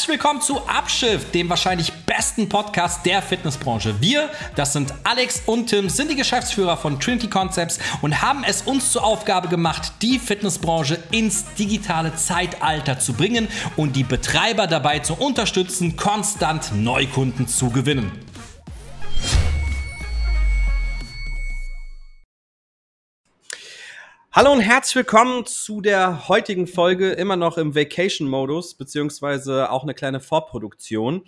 Herzlich willkommen zu Abschiff, dem wahrscheinlich besten Podcast der Fitnessbranche. Wir, das sind Alex und Tim, sind die Geschäftsführer von Trinity Concepts und haben es uns zur Aufgabe gemacht, die Fitnessbranche ins digitale Zeitalter zu bringen und die Betreiber dabei zu unterstützen, konstant Neukunden zu gewinnen. Hallo und herzlich willkommen zu der heutigen Folge, immer noch im Vacation-Modus, beziehungsweise auch eine kleine Vorproduktion.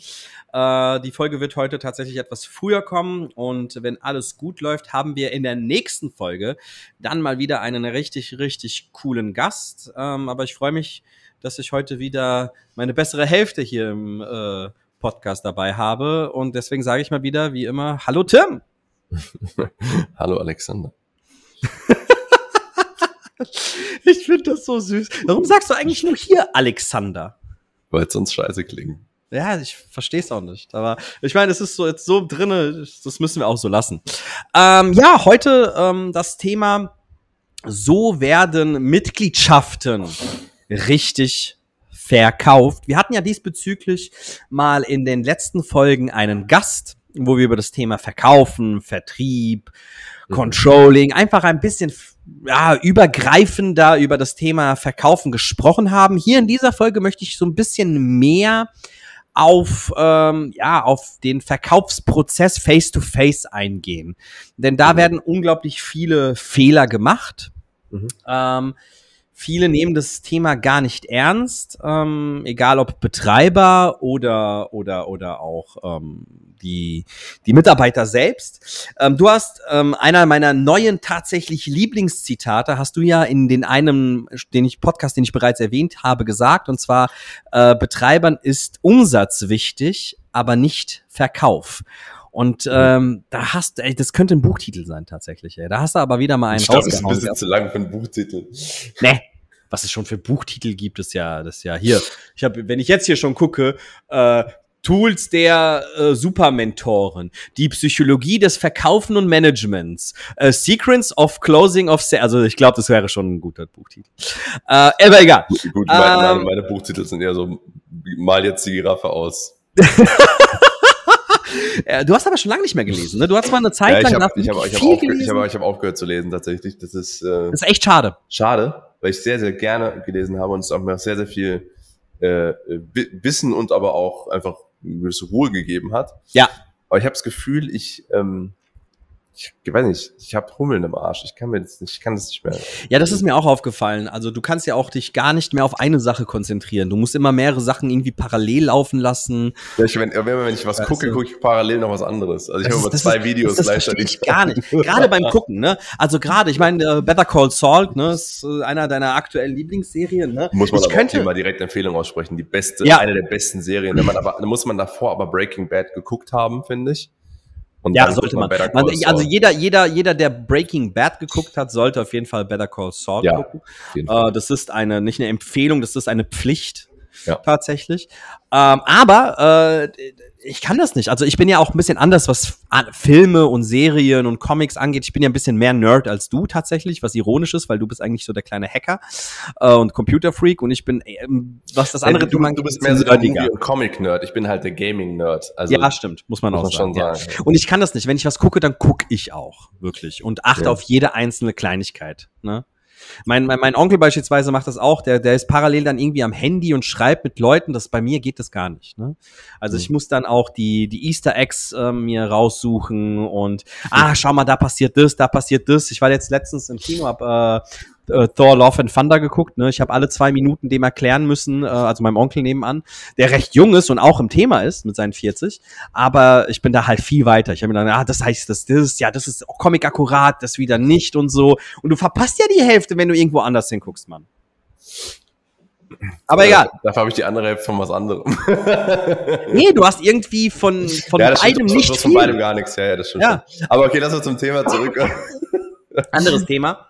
Äh, die Folge wird heute tatsächlich etwas früher kommen und wenn alles gut läuft, haben wir in der nächsten Folge dann mal wieder einen richtig, richtig coolen Gast. Ähm, aber ich freue mich, dass ich heute wieder meine bessere Hälfte hier im äh, Podcast dabei habe und deswegen sage ich mal wieder, wie immer, hallo Tim! hallo Alexander. Ich finde das so süß. Warum sagst du eigentlich nur hier Alexander? Weil es sonst scheiße klingt. Ja, ich verstehe es auch nicht. Aber ich meine, es ist so jetzt so drinne, das müssen wir auch so lassen. Ähm, ja, heute ähm, das Thema: So werden Mitgliedschaften richtig verkauft. Wir hatten ja diesbezüglich mal in den letzten Folgen einen Gast, wo wir über das Thema Verkaufen, Vertrieb, mhm. Controlling, einfach ein bisschen ja, übergreifender über das Thema Verkaufen gesprochen haben. Hier in dieser Folge möchte ich so ein bisschen mehr auf ähm, ja auf den Verkaufsprozess face to face eingehen, denn da mhm. werden unglaublich viele Fehler gemacht. Mhm. Ähm, viele nehmen das Thema gar nicht ernst, ähm, egal ob Betreiber oder oder oder auch ähm, die, die Mitarbeiter selbst. Ähm, du hast ähm, einer meiner neuen tatsächlich Lieblingszitate, hast du ja in den einem, den ich Podcast, den ich bereits erwähnt habe, gesagt. Und zwar, äh, Betreibern ist Umsatz wichtig, aber nicht Verkauf. Und ähm, da hast ey, das könnte ein Buchtitel sein tatsächlich. Ey. Da hast du aber wieder mal einen Ich glaube, ist ein bisschen zu lang für einen Buchtitel. Nee, was es schon für Buchtitel gibt, ist ja, das ist ja hier. Ich habe, wenn ich jetzt hier schon gucke, äh, Tools der äh, Supermentoren, die Psychologie des Verkaufen und Managements, äh, Secrets of Closing of Sales. Also ich glaube, das wäre schon ein guter Buchtitel. Äh, aber egal. Gut, gut meine, ähm, meine, Buchtitel sind eher so, mal jetzt die Giraffe aus. du hast aber schon lange nicht mehr gelesen, ne? Du hast mal eine Zeit ja, lang hab, ich hab, ich hab aufgehört, ich hab, ich hab aufgehört zu lesen tatsächlich. Das ist, äh, das ist echt schade. Schade, weil ich sehr, sehr gerne gelesen habe und es auch mir sehr, sehr viel äh, Wissen und aber auch einfach eine gewisse Ruhe gegeben hat. Ja. Aber ich habe das Gefühl, ich ähm, ich weiß nicht, ich habe Hummeln im Arsch. Ich kann mir das nicht, ich kann das nicht mehr. Ja, das ist mir auch aufgefallen. Also du kannst ja auch dich gar nicht mehr auf eine Sache konzentrieren. Du musst immer mehrere Sachen irgendwie parallel laufen lassen. Ja, ich, wenn, wenn ich was weißt gucke, gucke ich parallel noch was anderes. Also ich habe immer zwei ist, Videos das, gleichzeitig. gar nicht. Gerade beim Gucken, ne? Also gerade, ich meine, äh, Better Call Saul, ne, ist äh, einer deiner aktuellen Lieblingsserien, ne? Muss man ich aber könnte, auch mal direkt Empfehlung aussprechen. Die beste, ja. eine der besten Serien. Wenn man aber, muss man davor aber Breaking Bad geguckt haben, finde ich. Und ja, sollte man. man also jeder, jeder, jeder, der Breaking Bad geguckt hat, sollte auf jeden Fall Better Call Saul ja, gucken. Äh, das ist eine, nicht eine Empfehlung, das ist eine Pflicht ja. tatsächlich. Ähm, aber äh, ich kann das nicht. Also ich bin ja auch ein bisschen anders, was Filme und Serien und Comics angeht. Ich bin ja ein bisschen mehr Nerd als du tatsächlich, was ironisch ist, weil du bist eigentlich so der kleine Hacker äh, und Computerfreak und ich bin, äh, was das andere du, du, du bist mehr so der Comic-Nerd. Ich bin halt der Gaming-Nerd. Also, ja, stimmt, muss man muss auch man sagen. sagen. Ja. Und ich kann das nicht. Wenn ich was gucke, dann gucke ich auch wirklich und achte ja. auf jede einzelne Kleinigkeit. Ne? Mein, mein, mein Onkel beispielsweise macht das auch, der, der ist parallel dann irgendwie am Handy und schreibt mit Leuten, das bei mir geht das gar nicht. Ne? Also mhm. ich muss dann auch die, die Easter Eggs äh, mir raussuchen und ah, schau mal, da passiert das, da passiert das. Ich war jetzt letztens im Kino, hab äh, äh, Thor Love and Thunder geguckt. Ne? Ich habe alle zwei Minuten dem erklären müssen, äh, also meinem Onkel nebenan, der recht jung ist und auch im Thema ist mit seinen 40. Aber ich bin da halt viel weiter. Ich habe mir dann, ah, das heißt, das, das ist, ja, das ist Comic akkurat, das wieder nicht und so. Und du verpasst ja die Hälfte, wenn du irgendwo anders hinguckst, Mann. Aber egal. Dafür habe ich die andere Hälfte von was anderem. nee, du hast irgendwie von, von ja, beidem stimmt, nicht. Von beidem gar nichts, ja, ja das stimmt. Ja. Aber okay, lass uns zum Thema zurück. Anderes Thema.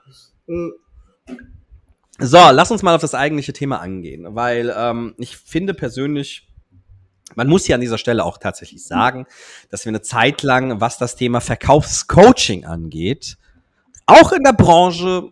So, lass uns mal auf das eigentliche Thema angehen, weil ähm, ich finde persönlich, man muss hier an dieser Stelle auch tatsächlich sagen, dass wir eine Zeit lang, was das Thema Verkaufscoaching angeht, auch in der Branche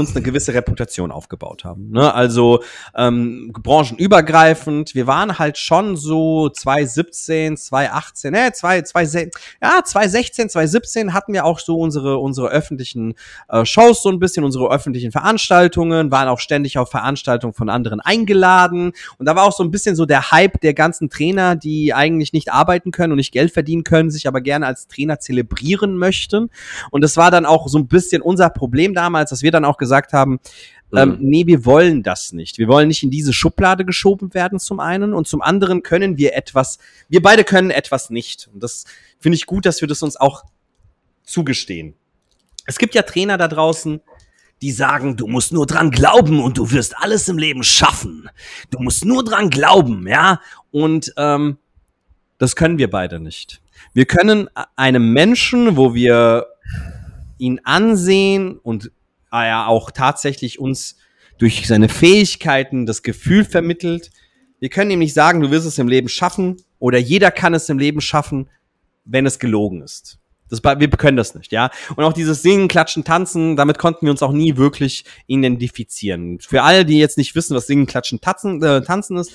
uns eine gewisse Reputation aufgebaut haben. Ne? Also ähm, branchenübergreifend. Wir waren halt schon so 2017, 2018, ne, 2, 2, ja, 2016, 2017 hatten wir auch so unsere unsere öffentlichen äh, Shows so ein bisschen, unsere öffentlichen Veranstaltungen, waren auch ständig auf Veranstaltungen von anderen eingeladen und da war auch so ein bisschen so der Hype der ganzen Trainer, die eigentlich nicht arbeiten können und nicht Geld verdienen können, sich aber gerne als Trainer zelebrieren möchten und das war dann auch so ein bisschen unser Problem damals, dass wir dann auch gesagt haben, ähm, mhm. nee, wir wollen das nicht. Wir wollen nicht in diese Schublade geschoben werden, zum einen. Und zum anderen können wir etwas, wir beide können etwas nicht. Und das finde ich gut, dass wir das uns auch zugestehen. Es gibt ja Trainer da draußen, die sagen, du musst nur dran glauben und du wirst alles im Leben schaffen. Du musst nur dran glauben, ja. Und ähm, das können wir beide nicht. Wir können einem Menschen, wo wir ihn ansehen und er auch tatsächlich uns durch seine Fähigkeiten das Gefühl vermittelt. Wir können ihm nicht sagen, du wirst es im Leben schaffen oder jeder kann es im Leben schaffen, wenn es gelogen ist. Das, wir können das nicht, ja. Und auch dieses Singen, Klatschen, Tanzen, damit konnten wir uns auch nie wirklich identifizieren. Für alle, die jetzt nicht wissen, was Singen, Klatschen, Tanzen, äh, Tanzen ist,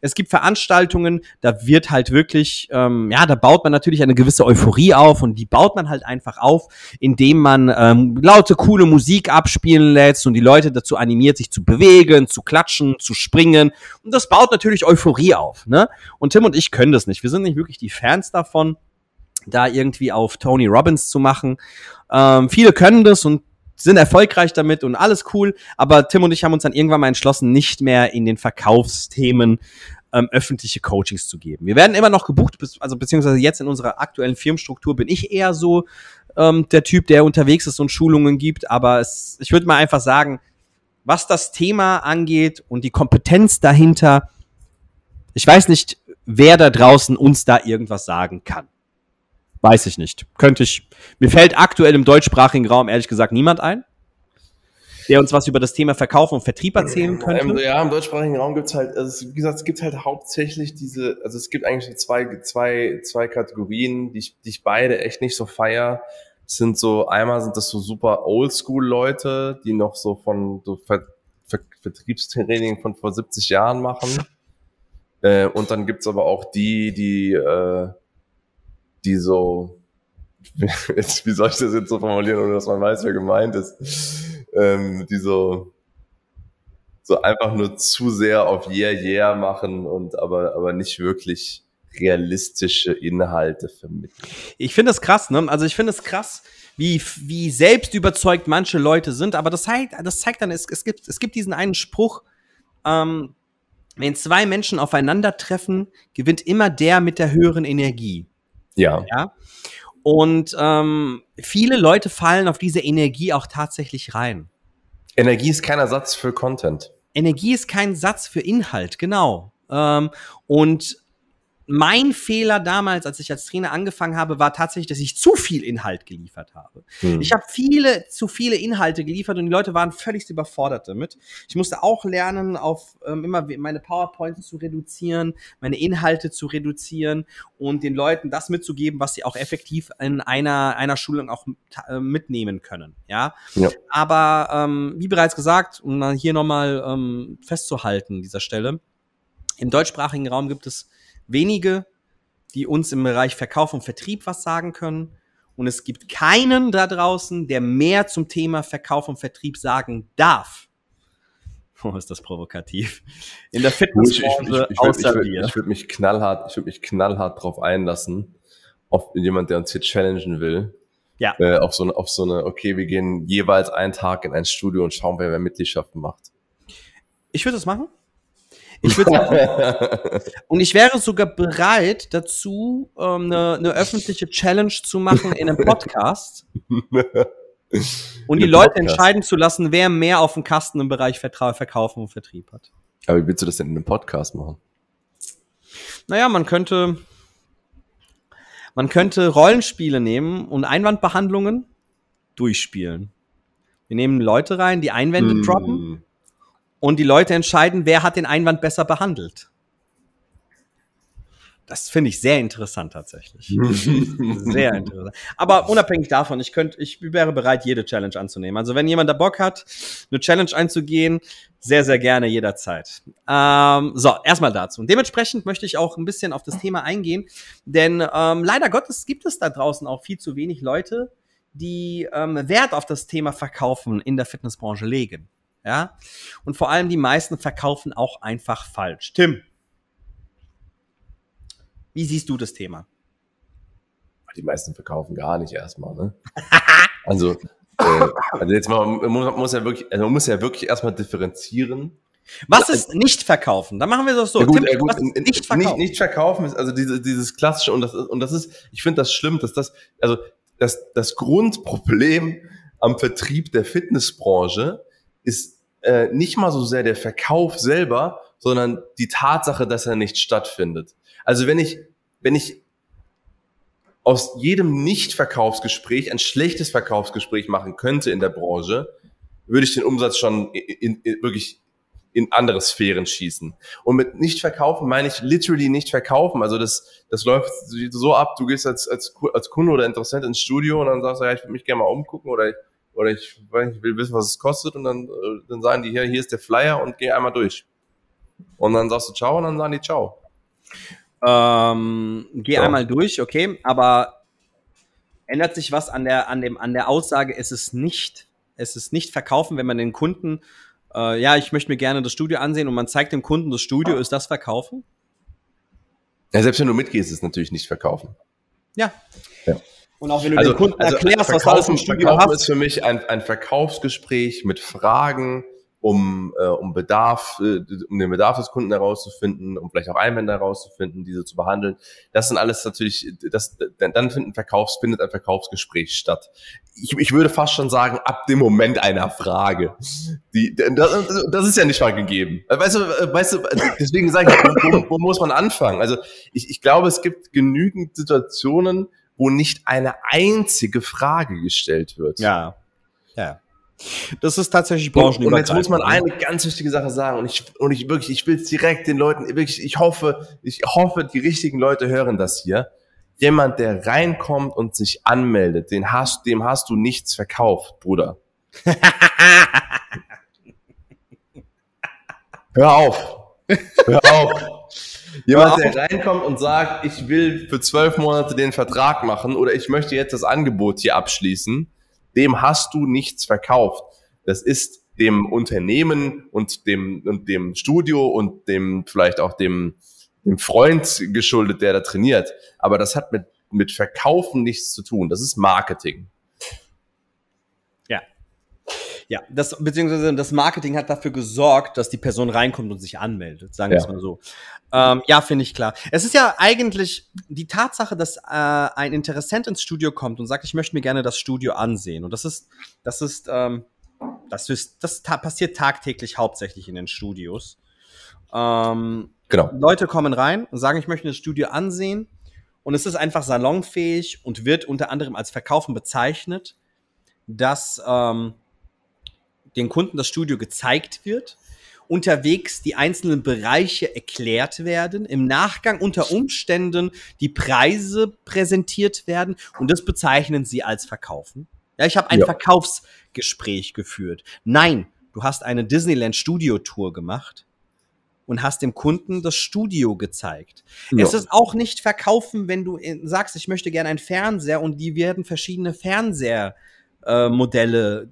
es gibt Veranstaltungen, da wird halt wirklich, ähm, ja, da baut man natürlich eine gewisse Euphorie auf und die baut man halt einfach auf, indem man ähm, laute, coole Musik abspielen lässt und die Leute dazu animiert, sich zu bewegen, zu klatschen, zu springen. Und das baut natürlich Euphorie auf, ne? Und Tim und ich können das nicht. Wir sind nicht wirklich die Fans davon da irgendwie auf Tony Robbins zu machen. Ähm, viele können das und sind erfolgreich damit und alles cool, aber Tim und ich haben uns dann irgendwann mal entschlossen, nicht mehr in den Verkaufsthemen ähm, öffentliche Coachings zu geben. Wir werden immer noch gebucht, also beziehungsweise jetzt in unserer aktuellen Firmenstruktur bin ich eher so ähm, der Typ, der unterwegs ist und Schulungen gibt, aber es, ich würde mal einfach sagen, was das Thema angeht und die Kompetenz dahinter, ich weiß nicht, wer da draußen uns da irgendwas sagen kann. Weiß ich nicht. Könnte ich. Mir fällt aktuell im deutschsprachigen Raum ehrlich gesagt niemand ein, der uns was über das Thema Verkauf und Vertrieb erzählen könnte. Ja, im deutschsprachigen Raum gibt's halt, also wie gesagt, es gibt halt hauptsächlich diese, also es gibt eigentlich zwei, zwei, zwei Kategorien, die ich, die ich beide echt nicht so feier. sind so, einmal sind das so super Oldschool-Leute, die noch so von so Ver, Ver, Vertriebstraining von vor 70 Jahren machen. Äh, und dann gibt's aber auch die, die äh, die so, jetzt, wie soll ich das jetzt so formulieren, ohne dass man weiß, wer gemeint ist, ähm, die so, so einfach nur zu sehr auf Yeah, Yeah machen und aber, aber nicht wirklich realistische Inhalte vermitteln. Ich finde es krass, ne? Also ich finde es krass, wie, wie selbst überzeugt manche Leute sind, aber das zeigt, das zeigt dann, es, es, gibt, es gibt diesen einen Spruch, ähm, wenn zwei Menschen aufeinandertreffen, gewinnt immer der mit der höheren Energie. Ja. ja? Und ähm, viele Leute fallen auf diese Energie auch tatsächlich rein. Energie ist kein Ersatz für Content. Energie ist kein Satz für Inhalt, genau. Ähm, und mein Fehler damals, als ich als Trainer angefangen habe, war tatsächlich, dass ich zu viel Inhalt geliefert habe. Hm. Ich habe viele, zu viele Inhalte geliefert und die Leute waren völlig überfordert damit. Ich musste auch lernen, auf ähm, immer meine PowerPoints zu reduzieren, meine Inhalte zu reduzieren und den Leuten das mitzugeben, was sie auch effektiv in einer, einer Schulung auch äh, mitnehmen können. Ja. ja. Aber ähm, wie bereits gesagt, um hier nochmal ähm, festzuhalten, dieser Stelle, im deutschsprachigen Raum gibt es wenige, die uns im Bereich Verkauf und Vertrieb was sagen können. Und es gibt keinen da draußen, der mehr zum Thema Verkauf und Vertrieb sagen darf. Oh, ist das provokativ. In der Fitnessbranche ich, ich, ich, ich, ich, ich, ich würde mich knallhart, ich würde mich knallhart drauf einlassen, auf jemand, der uns hier challengen will. Ja. Äh, auf so eine, auf so eine, okay, wir gehen jeweils einen Tag in ein Studio und schauen, wer wer Mitgliedschaften macht. Ich würde das machen. Ich würde und ich wäre sogar bereit dazu, ähm, eine, eine öffentliche Challenge zu machen in einem Podcast. und die Leute Podcast. entscheiden zu lassen, wer mehr auf dem Kasten im Bereich Vertra Verkaufen und Vertrieb hat. Aber wie willst du das denn in einem Podcast machen? Naja, man könnte, man könnte Rollenspiele nehmen und Einwandbehandlungen durchspielen. Wir nehmen Leute rein, die Einwände mm. droppen und die Leute entscheiden, wer hat den Einwand besser behandelt. Das finde ich sehr interessant tatsächlich. sehr interessant. Aber unabhängig davon, ich könnte, ich wäre bereit, jede Challenge anzunehmen. Also wenn jemand da Bock hat, eine Challenge einzugehen, sehr, sehr gerne jederzeit. Ähm, so, erstmal dazu. Und dementsprechend möchte ich auch ein bisschen auf das Thema eingehen, denn ähm, leider Gottes gibt es da draußen auch viel zu wenig Leute, die ähm, Wert auf das Thema Verkaufen in der Fitnessbranche legen. Ja, und vor allem die meisten verkaufen auch einfach falsch. Tim, wie siehst du das Thema? Die meisten verkaufen gar nicht erstmal, ne? also, äh, also jetzt mal, man muss ja wirklich, also man muss ja wirklich erstmal differenzieren. Was ist nicht verkaufen? Dann machen wir das so. Ja, gut, Tim, ja, gut, nicht verkaufen. Nicht, nicht, verkaufen ist also diese, dieses klassische und das ist, und das ist, ich finde das schlimm, dass das, also das, das Grundproblem am Vertrieb der Fitnessbranche ist äh, nicht mal so sehr der Verkauf selber, sondern die Tatsache, dass er nicht stattfindet. Also wenn ich, wenn ich aus jedem Nicht-Verkaufsgespräch ein schlechtes Verkaufsgespräch machen könnte in der Branche, würde ich den Umsatz schon in, in, in, wirklich in andere Sphären schießen. Und mit nicht verkaufen meine ich literally nicht verkaufen. Also das, das läuft so ab, du gehst als, als, als Kunde oder Interessent ins Studio und dann sagst du, ja, ich will mich gerne mal umgucken oder ich, oder ich, ich will wissen, was es kostet und dann, äh, dann sagen die hier, hier ist der Flyer und geh einmal durch. Und dann sagst du ciao und dann sagen die ciao. Ähm, geh ja. einmal durch, okay, aber ändert sich was an der, an dem, an der Aussage, es ist nicht, es ist nicht verkaufen, wenn man den Kunden, äh, ja, ich möchte mir gerne das Studio ansehen und man zeigt dem Kunden das Studio, ist das verkaufen? Ja, selbst wenn du mitgehst, ist es natürlich nicht verkaufen. Ja. ja. Und auch wenn du also, den Kunden also erklärst, was alles im Studio Verkaufen hast. ist für mich ein, ein Verkaufsgespräch mit Fragen, um, äh, um Bedarf, äh, um den Bedarf des Kunden herauszufinden, um vielleicht auch Einwände herauszufinden, diese zu behandeln. Das sind alles natürlich, das, dann findet ein Verkaufs, findet ein Verkaufsgespräch statt. Ich, ich würde fast schon sagen, ab dem Moment einer Frage. Die, das, das ist ja nicht mal gegeben. Weißt du, weißt du, deswegen sage ich, wo, wo muss man anfangen? Also ich, ich glaube, es gibt genügend Situationen, wo nicht eine einzige Frage gestellt wird. Ja. Ja. Das ist tatsächlich branchenübergreifend. Und jetzt muss man eine ganz wichtige Sache sagen und ich, und ich wirklich, ich will es direkt den Leuten, wirklich, ich hoffe, ich hoffe, die richtigen Leute hören das hier. Jemand, der reinkommt und sich anmeldet, den hast, dem hast du nichts verkauft, Bruder. Hör auf. Hör auf. Jemand, der reinkommt und sagt, ich will für zwölf Monate den Vertrag machen oder ich möchte jetzt das Angebot hier abschließen, dem hast du nichts verkauft. Das ist dem Unternehmen und dem, und dem Studio und dem, vielleicht auch dem, dem Freund geschuldet, der da trainiert. Aber das hat mit, mit Verkaufen nichts zu tun. Das ist Marketing. Ja. Ja, das, beziehungsweise das Marketing hat dafür gesorgt, dass die Person reinkommt und sich anmeldet, sagen wir ja. es mal so. Ähm, ja, finde ich klar. Es ist ja eigentlich die Tatsache, dass äh, ein Interessent ins Studio kommt und sagt, ich möchte mir gerne das Studio ansehen. Und das ist, das ist, ähm, das ist, das ta passiert tagtäglich hauptsächlich in den Studios. Ähm, genau. Leute kommen rein und sagen, ich möchte das Studio ansehen. Und es ist einfach salonfähig und wird unter anderem als Verkaufen bezeichnet, dass ähm, den Kunden das Studio gezeigt wird unterwegs die einzelnen Bereiche erklärt werden, im Nachgang unter Umständen die Preise präsentiert werden und das bezeichnen sie als Verkaufen. Ja, ich habe ein ja. Verkaufsgespräch geführt. Nein, du hast eine Disneyland Studio Tour gemacht und hast dem Kunden das Studio gezeigt. Ja. Es ist auch nicht verkaufen, wenn du sagst, ich möchte gerne einen Fernseher und die werden verschiedene Fernseher äh, Modelle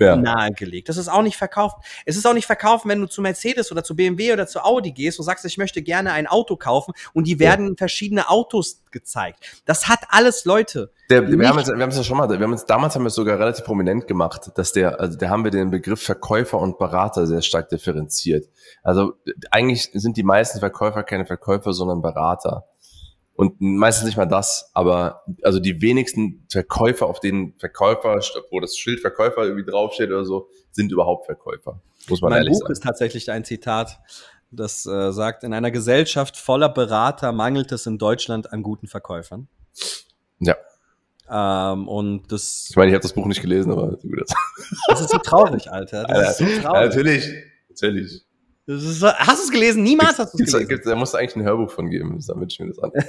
ja. nahegelegt. Das ist auch nicht verkauft. Es ist auch nicht verkauft, wenn du zu Mercedes oder zu BMW oder zu Audi gehst und sagst, ich möchte gerne ein Auto kaufen und die werden ja. verschiedene Autos gezeigt. Das hat alles Leute. Der, wir, haben es, wir haben es ja schon mal, wir haben es, damals haben wir es sogar relativ prominent gemacht, dass der, also da haben wir den Begriff Verkäufer und Berater sehr stark differenziert. Also eigentlich sind die meisten Verkäufer keine Verkäufer, sondern Berater. Und meistens nicht mal das, aber also die wenigsten Verkäufer, auf denen Verkäufer, wo das Schild Verkäufer irgendwie draufsteht oder so, sind überhaupt Verkäufer. Muss man mein ehrlich Buch sagen. ist tatsächlich ein Zitat, das äh, sagt, in einer Gesellschaft voller Berater mangelt es in Deutschland an guten Verkäufern. Ja. Ähm, und das. Ich meine, ich habe das Buch nicht gelesen, aber das ist so traurig, Alter. Das Alter, ist so traurig. Natürlich, natürlich. Ist, hast du es gelesen? Niemals hast du es gelesen. Da musst du eigentlich ein Hörbuch von geben, damit ich mir das an.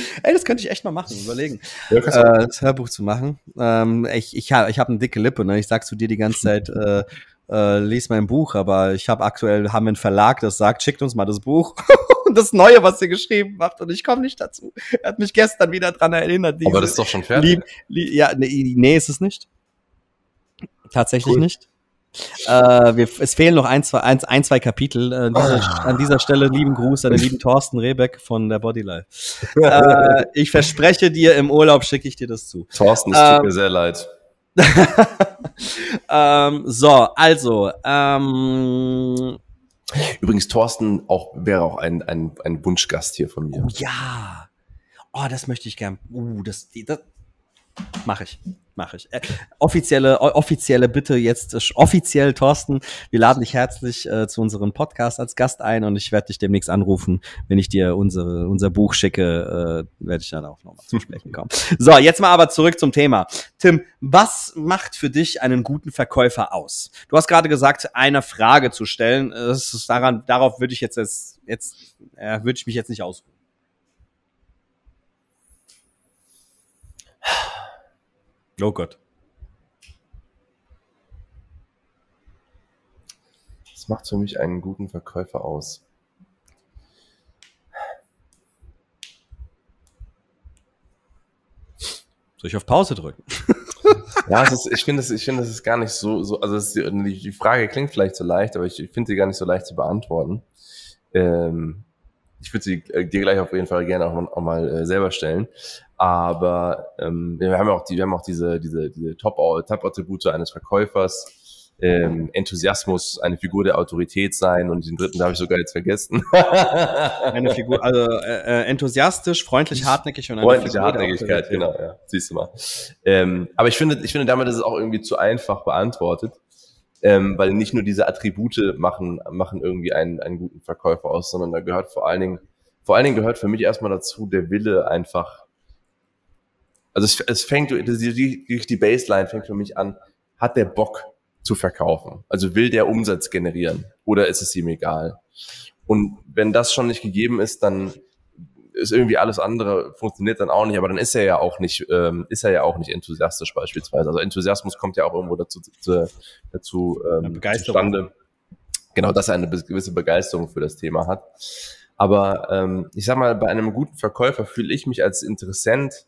Ey, das könnte ich echt mal machen, überlegen. Ja, äh, das Hörbuch zu machen. Ähm, ich ich habe ich hab eine dicke Lippe, ne? Ich sag zu dir die ganze Zeit, äh, äh, lies mein Buch, aber ich habe aktuell haben einen Verlag, das sagt, schickt uns mal das Buch. das Neue, was ihr geschrieben habt, und ich komme nicht dazu. Er hat mich gestern wieder dran erinnert. aber das ist doch schon fertig. Lieb, lieb, ja, nee, nee, ist es nicht. Tatsächlich cool. nicht. Äh, wir, es fehlen noch ein, zwei, ein, ein, zwei Kapitel. Äh, dieser, oh. An dieser Stelle lieben Gruß an den lieben Thorsten Rebeck von der Bodylife. äh, ich verspreche dir, im Urlaub schicke ich dir das zu. Thorsten, es tut ähm, mir sehr leid. ähm, so, also. Ähm, Übrigens, Thorsten auch, wäre auch ein, ein, ein Wunschgast hier von mir. Oh, ja. Oh, das möchte ich gern. Uh, das, das mache ich mache ich. Äh, offizielle, offizielle Bitte jetzt, äh, offiziell, Thorsten, wir laden dich herzlich äh, zu unserem Podcast als Gast ein und ich werde dich demnächst anrufen, wenn ich dir unsere, unser Buch schicke, äh, werde ich dann auch nochmal zu sprechen kommen. So, jetzt mal aber zurück zum Thema. Tim, was macht für dich einen guten Verkäufer aus? Du hast gerade gesagt, eine Frage zu stellen. Das ist daran, darauf würde ich jetzt, jetzt, jetzt äh, würde ich mich jetzt nicht ausruhen. Oh Gott. Das macht für mich einen guten Verkäufer aus. Soll ich auf Pause drücken? ja, ist, ich finde, das, ich finde, das ist gar nicht so, so also ist, die, die, Frage klingt vielleicht so leicht, aber ich, ich finde sie gar nicht so leicht zu beantworten. Ähm, ich würde sie äh, dir gleich auf jeden Fall gerne auch, mal, auch mal äh, selber stellen. Aber ähm, wir haben auch die, wir haben auch diese, diese, diese Top-Attribute Top eines Verkäufers. Ähm, Enthusiasmus, eine Figur der Autorität sein und den dritten habe ich sogar jetzt vergessen. eine Figur, also äh, äh, enthusiastisch, freundlich, hartnäckig und eine Freundliche Figur Hartnäckigkeit, genau, ja, siehst du mal. Ähm, aber ich finde, ich finde damit ist es auch irgendwie zu einfach beantwortet, ähm, weil nicht nur diese Attribute machen, machen irgendwie einen, einen guten Verkäufer aus, sondern da gehört vor allen Dingen, vor allen Dingen gehört für mich erstmal dazu der Wille einfach also es, es fängt, die, die, die Baseline fängt für mich an, hat der Bock zu verkaufen? Also will der Umsatz generieren oder ist es ihm egal? Und wenn das schon nicht gegeben ist, dann ist irgendwie alles andere funktioniert dann auch nicht, aber dann ist er ja auch nicht, ähm, ist er ja auch nicht enthusiastisch beispielsweise. Also Enthusiasmus kommt ja auch irgendwo dazu, zu, dazu ähm, zustande. Genau, dass er eine gewisse Begeisterung für das Thema hat. Aber ähm, ich sag mal, bei einem guten Verkäufer fühle ich mich als Interessent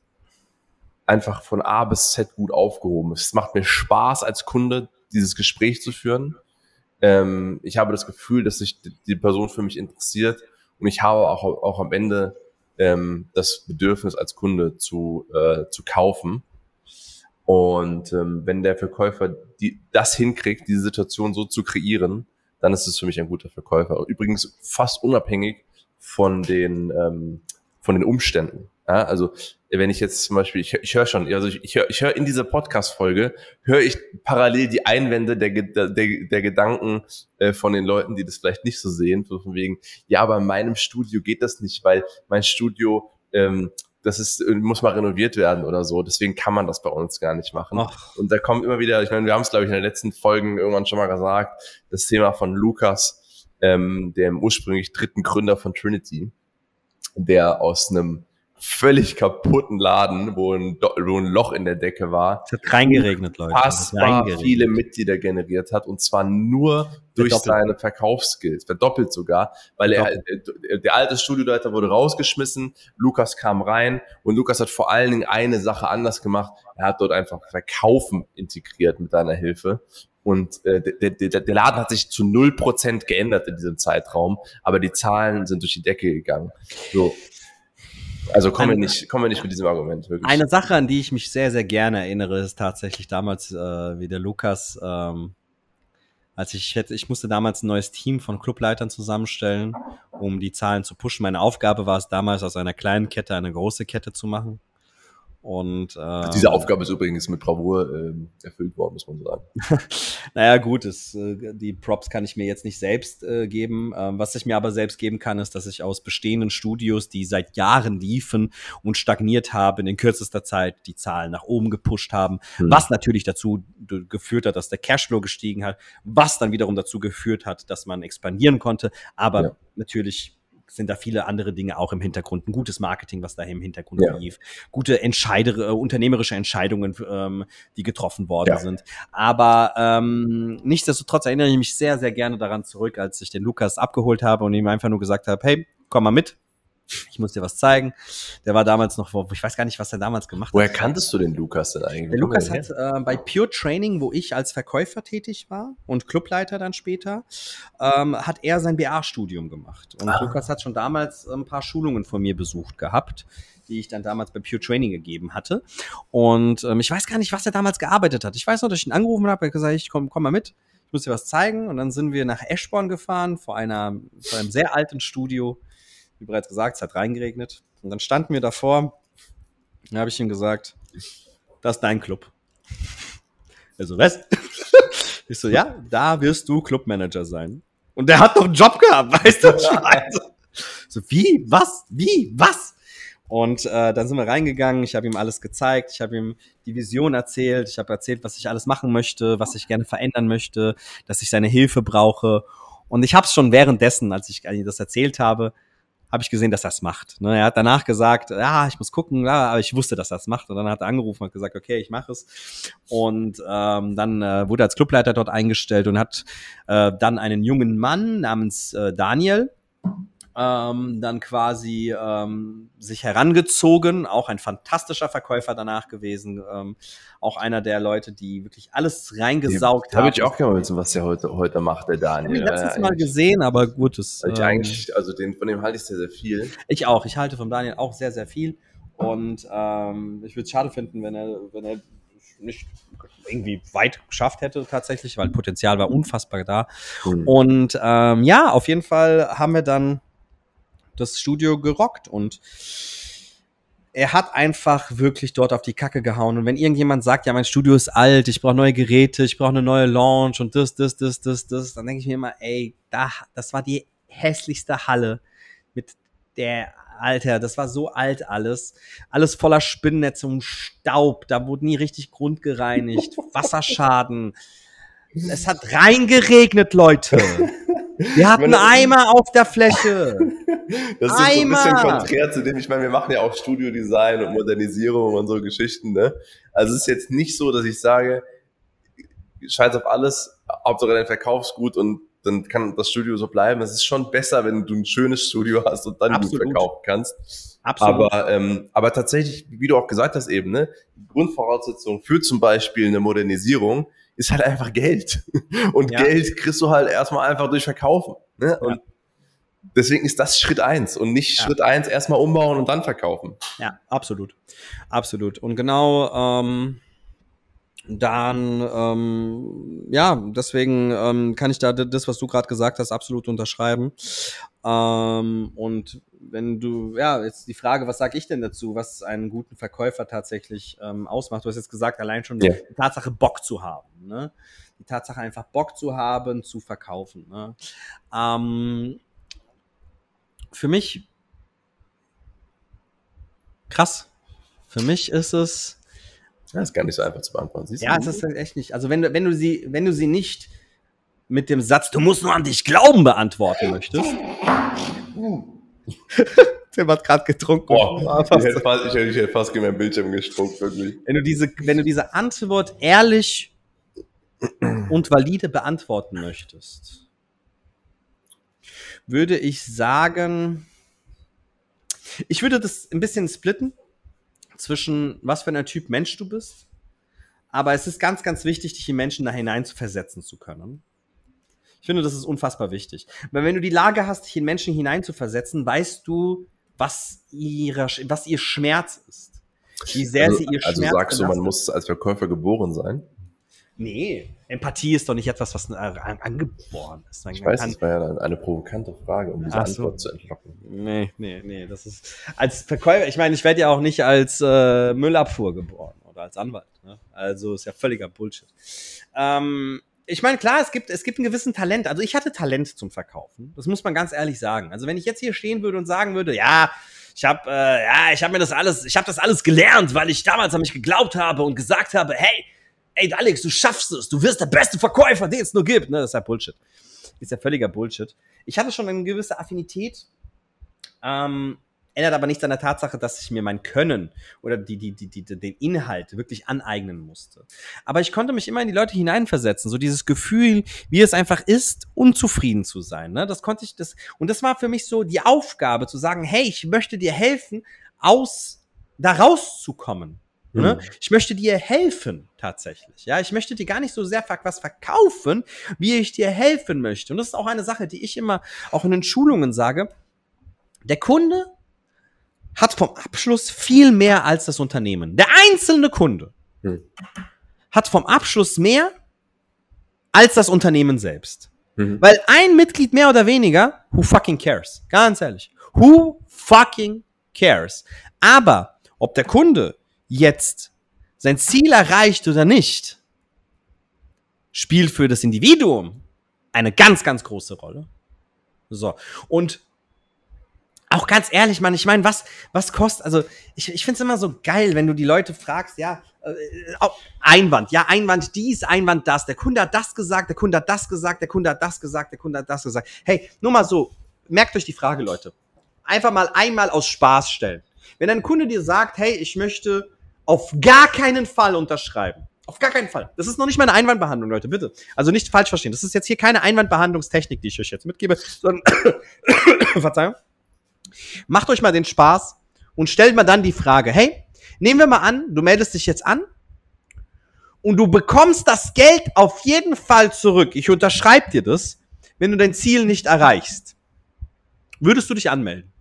einfach von A bis Z gut aufgehoben Es macht mir Spaß als Kunde, dieses Gespräch zu führen. Ähm, ich habe das Gefühl, dass sich die Person für mich interessiert und ich habe auch, auch am Ende ähm, das Bedürfnis als Kunde zu, äh, zu kaufen. Und ähm, wenn der Verkäufer die, das hinkriegt, diese Situation so zu kreieren, dann ist es für mich ein guter Verkäufer. Übrigens fast unabhängig von den, ähm, von den Umständen. Ja, also wenn ich jetzt zum Beispiel, ich, ich höre schon, also ich, ich höre ich hör in dieser Podcast-Folge, höre ich parallel die Einwände der, der, der Gedanken äh, von den Leuten, die das vielleicht nicht so sehen, so von wegen, ja, aber in meinem Studio geht das nicht, weil mein Studio, ähm, das ist, muss mal renoviert werden oder so, deswegen kann man das bei uns gar nicht machen. Ach. Und da kommt immer wieder, ich meine, wir haben es, glaube ich, in den letzten Folgen irgendwann schon mal gesagt, das Thema von Lukas, ähm, dem ursprünglich dritten Gründer von Trinity, der aus einem völlig kaputten Laden, wo ein, wo ein Loch in der Decke war. Es hat reingeregnet, Leute. Passbar viele Mitglieder generiert hat und zwar nur durch seine Verkaufsskills, verdoppelt sogar, weil er, äh, der alte Studioleiter wurde rausgeschmissen, Lukas kam rein und Lukas hat vor allen Dingen eine Sache anders gemacht. Er hat dort einfach Verkaufen integriert mit seiner Hilfe und äh, der, der, der Laden hat sich zu null Prozent geändert in diesem Zeitraum, aber die Zahlen sind durch die Decke gegangen. So, also kommen wir nicht, kommen wir nicht mit diesem Argument. Wirklich. Eine Sache, an die ich mich sehr, sehr gerne erinnere, ist tatsächlich damals, äh, wie der Lukas, ähm, als ich hätte, ich musste damals ein neues Team von Clubleitern zusammenstellen, um die Zahlen zu pushen. Meine Aufgabe war es damals, aus einer kleinen Kette eine große Kette zu machen. Und ähm, Diese Aufgabe ist übrigens mit Bravour äh, erfüllt worden, muss man sagen. naja, gut, es, äh, die Props kann ich mir jetzt nicht selbst äh, geben. Ähm, was ich mir aber selbst geben kann, ist, dass ich aus bestehenden Studios, die seit Jahren liefen und stagniert haben, in kürzester Zeit die Zahlen nach oben gepusht haben, hm. was natürlich dazu geführt hat, dass der Cashflow gestiegen hat, was dann wiederum dazu geführt hat, dass man expandieren konnte. Aber ja. natürlich sind da viele andere Dinge auch im Hintergrund. Ein gutes Marketing, was da im Hintergrund ja. lief. Gute Entscheidere, äh, unternehmerische Entscheidungen, ähm, die getroffen worden ja. sind. Aber ähm, nichtsdestotrotz erinnere ich mich sehr, sehr gerne daran zurück, als ich den Lukas abgeholt habe und ihm einfach nur gesagt habe, hey, komm mal mit, ich muss dir was zeigen. Der war damals noch, ich weiß gar nicht, was er damals gemacht Woher hat. Woher kanntest du den Lukas denn eigentlich? Der Lukas hat äh, bei Pure Training, wo ich als Verkäufer tätig war und Clubleiter dann später, ähm, hat er sein BA-Studium gemacht. Und ah. Lukas hat schon damals ein paar Schulungen von mir besucht gehabt die ich dann damals bei Pure Training gegeben hatte. Und ähm, ich weiß gar nicht, was er damals gearbeitet hat. Ich weiß noch, dass ich ihn angerufen habe, er hat gesagt, ich komm, komm mal mit, ich muss dir was zeigen. Und dann sind wir nach Eschborn gefahren, vor, einer, vor einem sehr alten Studio wie bereits gesagt, es hat reingeregnet. Und dann standen wir davor. Dann habe ich ihm gesagt, das ist dein Club. Also, was? Ich so, ja, da wirst du Clubmanager sein. Und der hat doch einen Job gehabt, weißt du? Also, so, wie? Was? Wie? Was? Und äh, dann sind wir reingegangen, ich habe ihm alles gezeigt, ich habe ihm die Vision erzählt, ich habe erzählt, was ich alles machen möchte, was ich gerne verändern möchte, dass ich seine Hilfe brauche. Und ich habe es schon währenddessen, als ich das erzählt habe, habe ich gesehen, dass es macht. Ne? Er hat danach gesagt, ja, ich muss gucken, ja, aber ich wusste, dass es macht. Und dann hat er angerufen und gesagt, okay, ich mache es. Und ähm, dann äh, wurde er als Clubleiter dort eingestellt und hat äh, dann einen jungen Mann namens äh, Daniel, ähm, dann quasi ähm, sich herangezogen, auch ein fantastischer Verkäufer danach gewesen, ähm, auch einer der Leute, die wirklich alles reingesaugt haben. Habe ich auch gerne wissen, was der heute, heute macht, der Daniel. Ich habe letztes Mal gesehen, aber gut. Das, ich ähm, eigentlich, also den, von dem halte ich sehr, sehr viel. Ich auch, ich halte von Daniel auch sehr, sehr viel und ähm, ich würde es schade finden, wenn er, wenn er nicht irgendwie weit geschafft hätte tatsächlich, weil Potenzial war unfassbar da. Mhm. Und ähm, ja, auf jeden Fall haben wir dann das Studio gerockt und er hat einfach wirklich dort auf die Kacke gehauen. Und wenn irgendjemand sagt, ja, mein Studio ist alt, ich brauche neue Geräte, ich brauche eine neue Launch und das, das, das, das, das, dann denke ich mir immer, ey, da, das war die hässlichste Halle mit der, Alter, das war so alt alles. Alles voller Spinnennetze und Staub, da wurde nie richtig Grund gereinigt, Wasserschaden. Es hat reingeregnet, Leute. Wir hatten Eimer auf der Fläche. Das ist so ein bisschen konträr zu dem, ich meine, wir machen ja auch Studiodesign und Modernisierung und so Geschichten, ne? Also es ist jetzt nicht so, dass ich sage, scheiß auf alles, Hauptsache dein Verkaufsgut und dann kann das Studio so bleiben. Es ist schon besser, wenn du ein schönes Studio hast und dann Absolut. gut verkaufen kannst. Absolut. Aber, ähm, aber tatsächlich, wie du auch gesagt hast eben, ne, die Grundvoraussetzung für zum Beispiel eine Modernisierung ist halt einfach Geld. Und ja. Geld kriegst du halt erstmal einfach durch Verkaufen. Ne? Und ja. deswegen ist das Schritt eins und nicht ja. Schritt eins erstmal umbauen und dann verkaufen. Ja, absolut. Absolut. Und genau, ähm, dann, ähm, ja, deswegen ähm, kann ich da das, was du gerade gesagt hast, absolut unterschreiben. Ähm, und wenn du, ja, jetzt die Frage, was sage ich denn dazu, was einen guten Verkäufer tatsächlich ähm, ausmacht? Du hast jetzt gesagt, allein schon ja. die Tatsache, Bock zu haben. Ne? Die Tatsache, einfach Bock zu haben, zu verkaufen. Ne? Ähm, für mich krass. Für mich ist es das ist gar nicht so einfach zu beantworten. Siehst ja, es ist halt echt nicht. Also wenn du, wenn du sie, wenn du sie nicht mit dem Satz, du musst nur an dich glauben, beantworten möchtest. Der hat gerade getrunken. Boah, ich, hätte fast, ich, hätte, ich hätte fast gegen meinen Bildschirm gespuckt, wirklich. Wenn du diese, wenn du diese Antwort ehrlich und valide beantworten möchtest, würde ich sagen, ich würde das ein bisschen splitten zwischen was für ein Typ Mensch du bist. Aber es ist ganz, ganz wichtig, dich in Menschen da hinein zu versetzen zu können. Ich finde, das ist unfassbar wichtig. Weil wenn du die Lage hast, dich in Menschen hinein zu versetzen, weißt du, was, ihre, was ihr Schmerz ist. Wie sehr also, sie ihr also Schmerz Also sagst du, man muss als Verkäufer geboren sein? Nee, Empathie ist doch nicht etwas, was angeboren ist. Man ich weiß, das war ja eine provokante Frage, um diese Antwort so. zu entlocken. Nee, nee, nee, das ist als Verkäufer, ich meine, ich werde ja auch nicht als äh, Müllabfuhr geboren oder als Anwalt. Ne? Also ist ja völliger Bullshit. Ähm, ich meine, klar, es gibt, es gibt einen gewissen Talent. Also ich hatte Talent zum Verkaufen. Das muss man ganz ehrlich sagen. Also wenn ich jetzt hier stehen würde und sagen würde, ja, ich habe äh, ja, ich habe mir das alles, ich habe das alles gelernt, weil ich damals an mich geglaubt habe und gesagt habe, hey, ey Alex, du schaffst es, du wirst der beste Verkäufer, den es nur gibt. Ne, das ist ja Bullshit. Ist ja völliger Bullshit. Ich hatte schon eine gewisse Affinität ähm, ändert aber nichts an der Tatsache, dass ich mir mein Können oder die, die, die, die, den Inhalt wirklich aneignen musste. Aber ich konnte mich immer in die Leute hineinversetzen, so dieses Gefühl, wie es einfach ist, unzufrieden zu sein. Ne? Das konnte ich, das, und das war für mich so die Aufgabe zu sagen, hey, ich möchte dir helfen, aus, da rauszukommen. Ne? Mhm. Ich möchte dir helfen, tatsächlich. Ja, ich möchte dir gar nicht so sehr was verkaufen, wie ich dir helfen möchte. Und das ist auch eine Sache, die ich immer auch in den Schulungen sage. Der Kunde hat vom Abschluss viel mehr als das Unternehmen. Der einzelne Kunde hm. hat vom Abschluss mehr als das Unternehmen selbst. Mhm. Weil ein Mitglied mehr oder weniger, who fucking cares? Ganz ehrlich. Who fucking cares? Aber ob der Kunde jetzt sein Ziel erreicht oder nicht, spielt für das Individuum eine ganz, ganz große Rolle. So. Und auch ganz ehrlich, Mann, ich meine, was, was kostet, also ich, ich finde es immer so geil, wenn du die Leute fragst, ja, äh, Einwand, ja, Einwand dies, Einwand das, der Kunde hat das gesagt, der Kunde hat das gesagt, der Kunde hat das gesagt, der Kunde hat das gesagt. Hey, nur mal so, merkt euch die Frage, Leute. Einfach mal einmal aus Spaß stellen. Wenn ein Kunde dir sagt, hey, ich möchte auf gar keinen Fall unterschreiben, auf gar keinen Fall. Das ist noch nicht mal eine Einwandbehandlung, Leute, bitte. Also nicht falsch verstehen. Das ist jetzt hier keine Einwandbehandlungstechnik, die ich euch jetzt mitgebe, sondern, Verzeihung, Macht euch mal den Spaß und stellt mal dann die Frage, hey, nehmen wir mal an, du meldest dich jetzt an und du bekommst das Geld auf jeden Fall zurück. Ich unterschreibe dir das, wenn du dein Ziel nicht erreichst. Würdest du dich anmelden?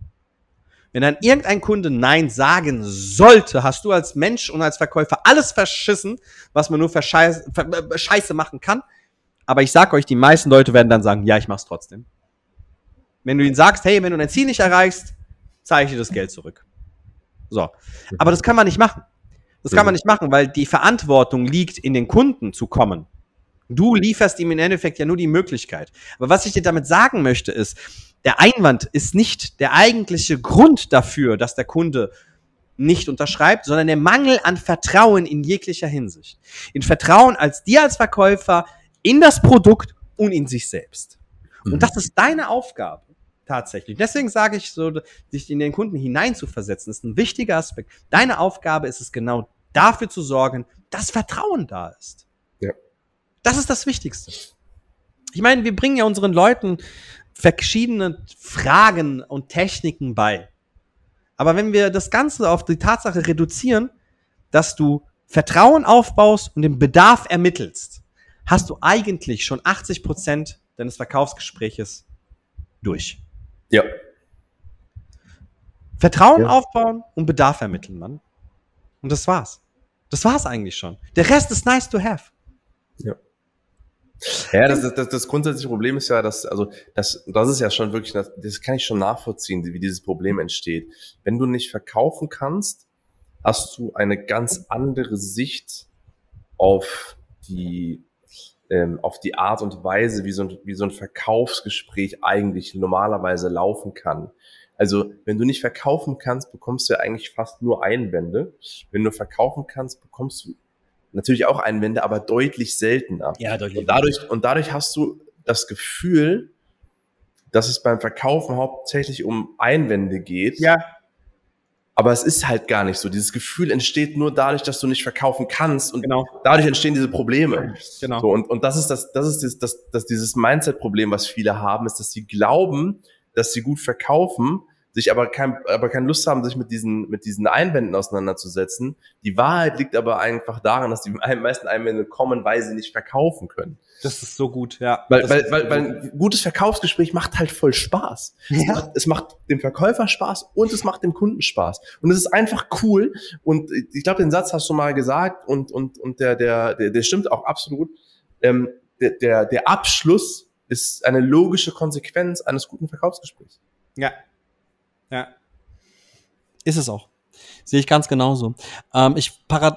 Wenn dann irgendein Kunde Nein sagen sollte, hast du als Mensch und als Verkäufer alles verschissen, was man nur für Scheiße, für Scheiße machen kann. Aber ich sag euch, die meisten Leute werden dann sagen, ja, ich mach's trotzdem. Wenn du ihnen sagst, hey, wenn du dein Ziel nicht erreichst, zahle ich dir das Geld zurück. So. Aber das kann man nicht machen. Das kann man nicht machen, weil die Verantwortung liegt in den Kunden zu kommen. Du lieferst ihm im Endeffekt ja nur die Möglichkeit. Aber was ich dir damit sagen möchte, ist, der Einwand ist nicht der eigentliche Grund dafür, dass der Kunde nicht unterschreibt, sondern der Mangel an Vertrauen in jeglicher Hinsicht. In Vertrauen als dir als Verkäufer in das Produkt und in sich selbst. Und mhm. das ist deine Aufgabe. Tatsächlich. Deswegen sage ich so, sich in den Kunden hineinzuversetzen, ist ein wichtiger Aspekt. Deine Aufgabe ist es genau dafür zu sorgen, dass Vertrauen da ist. Ja. Das ist das Wichtigste. Ich meine, wir bringen ja unseren Leuten verschiedene Fragen und Techniken bei. Aber wenn wir das Ganze auf die Tatsache reduzieren, dass du Vertrauen aufbaust und den Bedarf ermittelst, hast du eigentlich schon 80 Prozent deines Verkaufsgespräches durch. Ja. Vertrauen ja. aufbauen und Bedarf ermitteln, Mann. Und das war's. Das war's eigentlich schon. Der Rest ist nice to have. Ja. Ja, das, das, das grundsätzliche Problem ist ja, dass, also, das, das ist ja schon wirklich, das, kann ich schon nachvollziehen, wie dieses Problem entsteht. Wenn du nicht verkaufen kannst, hast du eine ganz andere Sicht auf die ähm, auf die Art und Weise, wie so, ein, wie so ein Verkaufsgespräch eigentlich normalerweise laufen kann. Also wenn du nicht verkaufen kannst, bekommst du ja eigentlich fast nur Einwände. Wenn du verkaufen kannst, bekommst du natürlich auch Einwände, aber deutlich seltener. Ja, deutlich. Und dadurch, und dadurch hast du das Gefühl, dass es beim Verkaufen hauptsächlich um Einwände geht. Ja. Aber es ist halt gar nicht so. Dieses Gefühl entsteht nur dadurch, dass du nicht verkaufen kannst und genau. dadurch entstehen diese Probleme. Genau. So, und, und das ist das, das ist das, das, das dieses Mindset-Problem, was viele haben, ist, dass sie glauben, dass sie gut verkaufen, sich aber kein, aber keine Lust haben, sich mit diesen, mit diesen Einwänden auseinanderzusetzen. Die Wahrheit liegt aber einfach daran, dass die meisten Einwände kommen, weil sie nicht verkaufen können. Das ist so gut, ja. Weil, weil, weil, weil ein gutes Verkaufsgespräch macht halt voll Spaß. Ja. Es, macht, es macht dem Verkäufer Spaß und es macht dem Kunden Spaß. Und es ist einfach cool. Und ich glaube, den Satz hast du mal gesagt und, und, und der, der, der, der stimmt auch absolut. Ähm, der, der, der Abschluss ist eine logische Konsequenz eines guten Verkaufsgesprächs. Ja, Ja. Ist es auch. Sehe ich ganz genauso. Ähm, ich,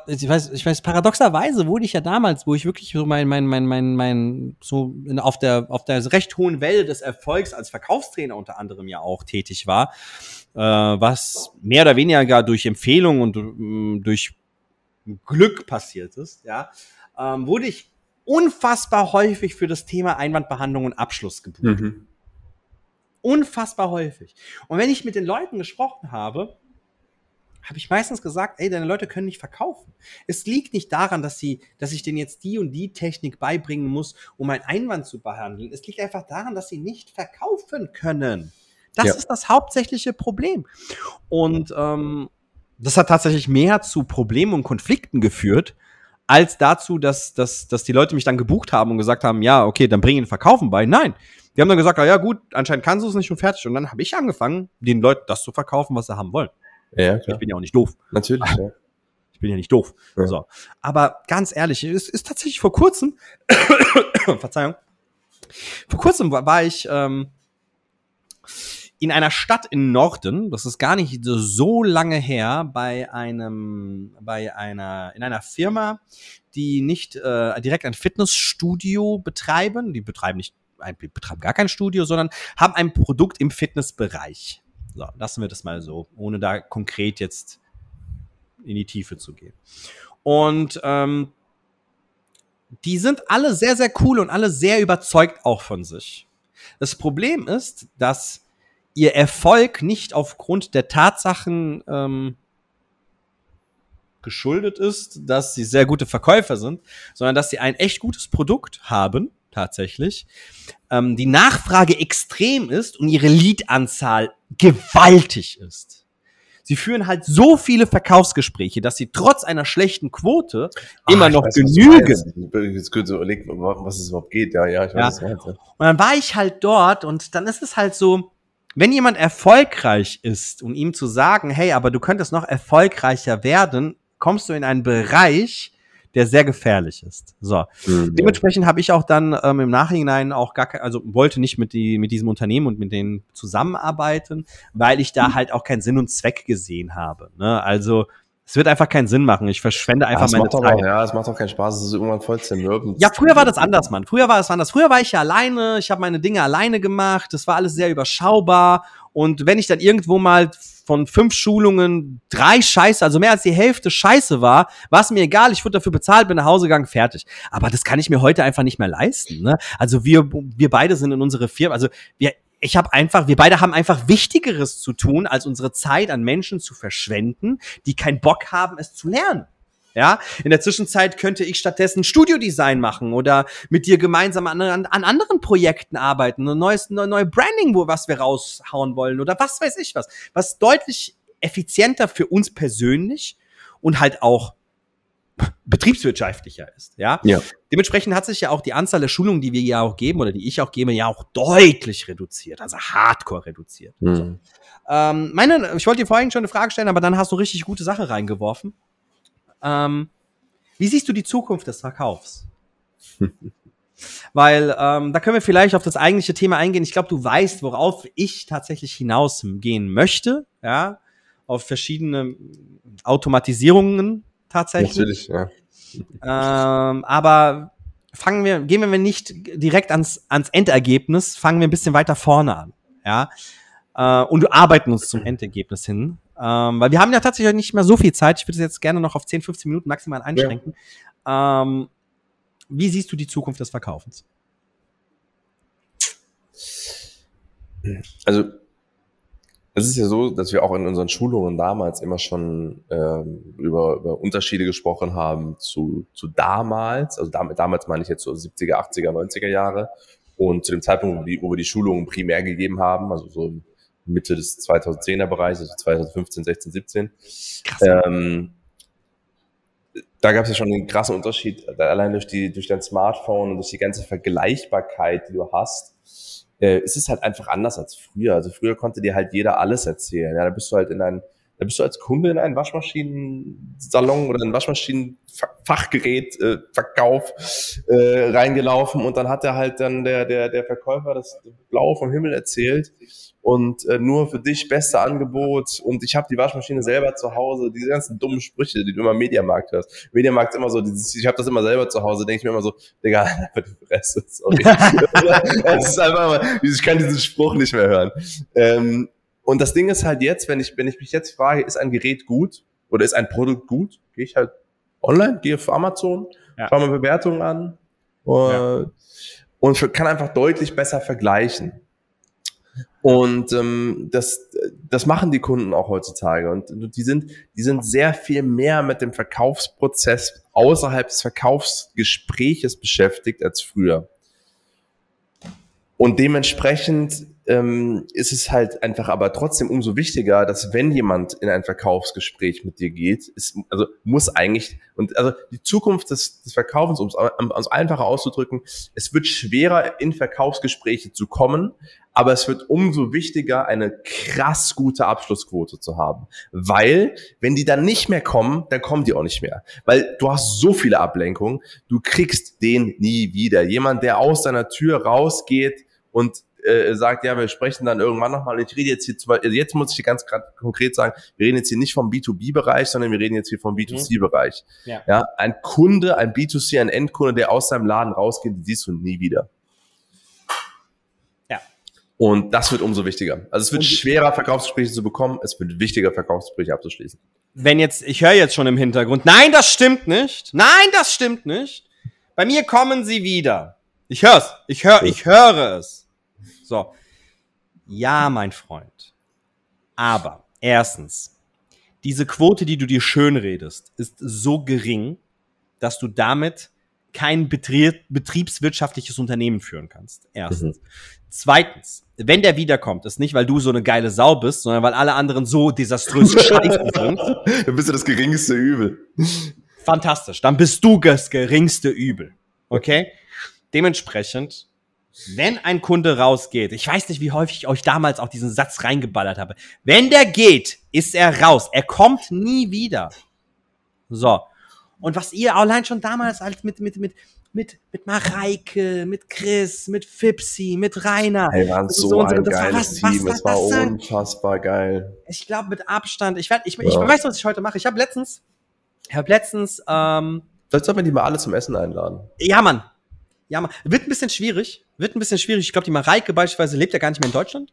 ich, weiß, ich weiß, paradoxerweise wurde ich ja damals, wo ich wirklich so mein, mein, mein, mein, mein, so in, auf der, auf der recht hohen Welle des Erfolgs als Verkaufstrainer unter anderem ja auch tätig war, äh, was mehr oder weniger gar durch Empfehlung und äh, durch Glück passiert ist, ja, ähm, wurde ich unfassbar häufig für das Thema Einwandbehandlung und Abschluss gebucht. Mhm. Unfassbar häufig. Und wenn ich mit den Leuten gesprochen habe, habe ich meistens gesagt, ey, deine Leute können nicht verkaufen. Es liegt nicht daran, dass sie, dass ich denen jetzt die und die Technik beibringen muss, um einen Einwand zu behandeln. Es liegt einfach daran, dass sie nicht verkaufen können. Das ja. ist das hauptsächliche Problem. Und ähm, das hat tatsächlich mehr zu Problemen und Konflikten geführt, als dazu, dass, dass, dass die Leute mich dann gebucht haben und gesagt haben, ja, okay, dann bring ihn Verkaufen bei. Nein. Die haben dann gesagt, ah, ja gut, anscheinend kannst du es nicht und fertig. Und dann habe ich angefangen, den Leuten das zu verkaufen, was sie haben wollen. Ja, klar. Ich bin ja auch nicht doof. Natürlich, ja. Ich bin ja nicht doof. Ja. So. Aber ganz ehrlich, es ist tatsächlich vor kurzem, Verzeihung, vor kurzem war, ich ähm, in einer Stadt im Norden, das ist gar nicht so lange her, bei einem, bei einer, in einer Firma, die nicht äh, direkt ein Fitnessstudio betreiben, die betreiben nicht, die betreiben gar kein Studio, sondern haben ein Produkt im Fitnessbereich. So, lassen wir das mal so, ohne da konkret jetzt in die Tiefe zu gehen. Und ähm, die sind alle sehr, sehr cool und alle sehr überzeugt auch von sich. Das Problem ist, dass ihr Erfolg nicht aufgrund der Tatsachen ähm, geschuldet ist, dass sie sehr gute Verkäufer sind, sondern dass sie ein echt gutes Produkt haben, tatsächlich, ähm, die Nachfrage extrem ist und ihre Lead-Anzahl gewaltig ist. Sie führen halt so viele Verkaufsgespräche, dass sie trotz einer schlechten Quote Ach, immer noch weiß, genügen. Jetzt kurz überlegt, was es überhaupt geht. Ja, ja, ich weiß, ja. Was Und dann war ich halt dort und dann ist es halt so, wenn jemand erfolgreich ist und ihm zu sagen, hey, aber du könntest noch erfolgreicher werden, kommst du in einen Bereich, der sehr gefährlich ist. So. Mhm, Dementsprechend habe ich auch dann ähm, im Nachhinein auch gar kein, also wollte nicht mit, die, mit diesem Unternehmen und mit denen zusammenarbeiten, weil ich da mhm. halt auch keinen Sinn und Zweck gesehen habe. Ne? Also es wird einfach keinen Sinn machen. Ich verschwende einfach ja, meine Zeit. Auch, ja, es macht auch keinen Spaß. Es ist irgendwann voll zermürbend. Ja, früher war das anders, Mann. Früher war es anders. Früher war ich ja alleine. Ich habe meine Dinge alleine gemacht. Das war alles sehr überschaubar. Und wenn ich dann irgendwo mal von fünf Schulungen drei Scheiße, also mehr als die Hälfte Scheiße war, war es mir egal, ich wurde dafür bezahlt, bin nach Hause gegangen, fertig. Aber das kann ich mir heute einfach nicht mehr leisten. Ne? Also wir, wir beide sind in unsere Firma, also wir, ich habe einfach, wir beide haben einfach Wichtigeres zu tun, als unsere Zeit an Menschen zu verschwenden, die keinen Bock haben, es zu lernen. Ja, in der Zwischenzeit könnte ich stattdessen Studiodesign machen oder mit dir gemeinsam an, an, an anderen Projekten arbeiten, ein neues, eine neue Branding, wo was wir raushauen wollen oder was weiß ich was, was deutlich effizienter für uns persönlich und halt auch betriebswirtschaftlicher ist, ja? ja. Dementsprechend hat sich ja auch die Anzahl der Schulungen, die wir ja auch geben oder die ich auch gebe, ja auch deutlich reduziert, also hardcore reduziert. Mhm. So. Ähm, meine, ich wollte dir vorhin schon eine Frage stellen, aber dann hast du richtig gute Sache reingeworfen. Ähm, wie siehst du die Zukunft des Verkaufs? Weil ähm, da können wir vielleicht auf das eigentliche Thema eingehen. Ich glaube, du weißt, worauf ich tatsächlich hinausgehen möchte, ja, auf verschiedene Automatisierungen tatsächlich. Natürlich, ja. Ähm, aber fangen wir, gehen wir nicht direkt ans, ans Endergebnis, fangen wir ein bisschen weiter vorne an, ja. Äh, und arbeiten uns zum Endergebnis hin. Ähm, weil wir haben ja tatsächlich nicht mehr so viel Zeit. Ich würde es jetzt gerne noch auf 10, 15 Minuten maximal einschränken. Ja. Ähm, wie siehst du die Zukunft des Verkaufens? Also, es ist ja so, dass wir auch in unseren Schulungen damals immer schon ähm, über, über Unterschiede gesprochen haben zu, zu damals. Also damit, damals meine ich jetzt so 70er, 80er, 90er Jahre. Und zu dem Zeitpunkt, wo, die, wo wir die Schulungen primär gegeben haben, also so Mitte des 2010er Bereichs, also 2015, 16, 17. Ähm, da gab es ja schon einen krassen Unterschied, allein durch, die, durch dein Smartphone und durch die ganze Vergleichbarkeit, die du hast, äh, ist es halt einfach anders als früher. Also früher konnte dir halt jeder alles erzählen. Ja, da bist du halt in ein, da bist du als Kunde in einen Waschmaschinensalon oder einen Waschmaschinenfachgerät äh, Verkauf äh, reingelaufen und dann hat er halt dann der der der Verkäufer das Blau vom Himmel erzählt und äh, nur für dich beste Angebot und ich habe die Waschmaschine selber zu Hause, diese ganzen dummen Sprüche, die du immer im Mediamarkt hörst. Mediamarkt ist immer so, dieses, ich habe das immer selber zu Hause, denke ich mir immer so, Digga, einfach die Fresse, sorry. das ist einfach mal, ich kann diesen Spruch nicht mehr hören. Ähm, und das Ding ist halt jetzt, wenn ich, wenn ich mich jetzt frage, ist ein Gerät gut oder ist ein Produkt gut, gehe ich halt online, gehe auf Amazon, ja. schaue mir Bewertungen an ja. und kann einfach deutlich besser vergleichen. Und ähm, das, das machen die Kunden auch heutzutage. Und die sind, die sind sehr viel mehr mit dem Verkaufsprozess außerhalb des Verkaufsgespräches beschäftigt als früher. Und dementsprechend ähm, ist es halt einfach aber trotzdem umso wichtiger, dass wenn jemand in ein Verkaufsgespräch mit dir geht, ist, also muss eigentlich, und also die Zukunft des, des Verkaufens, um es einfacher auszudrücken, es wird schwerer in Verkaufsgespräche zu kommen, aber es wird umso wichtiger, eine krass gute Abschlussquote zu haben. Weil, wenn die dann nicht mehr kommen, dann kommen die auch nicht mehr. Weil du hast so viele Ablenkungen, du kriegst den nie wieder. Jemand, der aus deiner Tür rausgeht und äh, sagt, ja, wir sprechen dann irgendwann nochmal. Ich rede jetzt hier, zu, also jetzt muss ich ganz konkret sagen, wir reden jetzt hier nicht vom B2B-Bereich, sondern wir reden jetzt hier vom B2C-Bereich. Mhm. Ja. ja, ein Kunde, ein B2C, ein Endkunde, der aus seinem Laden rausgeht, die siehst du nie wieder. Und das wird umso wichtiger. Also es wird schwerer, Verkaufsgespräche zu bekommen, es wird wichtiger, Verkaufsgespräche abzuschließen. Wenn jetzt, ich höre jetzt schon im Hintergrund, nein, das stimmt nicht. Nein, das stimmt nicht. Bei mir kommen sie wieder. Ich hör's. Ich höre, ich höre es. So. Ja, mein Freund. Aber erstens, diese Quote, die du dir schön redest, ist so gering, dass du damit kein betriebswirtschaftliches Unternehmen führen kannst. Erstens. Mhm. Zweitens, wenn der wiederkommt, ist nicht, weil du so eine geile Sau bist, sondern weil alle anderen so desaströs scheiße sind. Dann bist du das geringste Übel. Fantastisch. Dann bist du das geringste Übel. Okay? Dementsprechend, wenn ein Kunde rausgeht, ich weiß nicht, wie häufig ich euch damals auch diesen Satz reingeballert habe. Wenn der geht, ist er raus. Er kommt nie wieder. So. Und was ihr allein schon damals halt mit, mit, mit, mit, mit Mareike, mit Chris, mit Fipsi, mit Rainer. Hey, waren so, so ein geiles war was, Team. Was, es war unfassbar geil. Ich glaube mit Abstand. Ich, werd, ich, ich, ja. ich weiß, was ich heute mache. Ich habe letztens, ich habe letztens. Ähm, Vielleicht sollten wir die mal alle zum Essen einladen. Ja, Mann. Ja. Wird ein bisschen schwierig. Wird ein bisschen schwierig. Ich glaube, die Mareike beispielsweise lebt ja gar nicht mehr in Deutschland.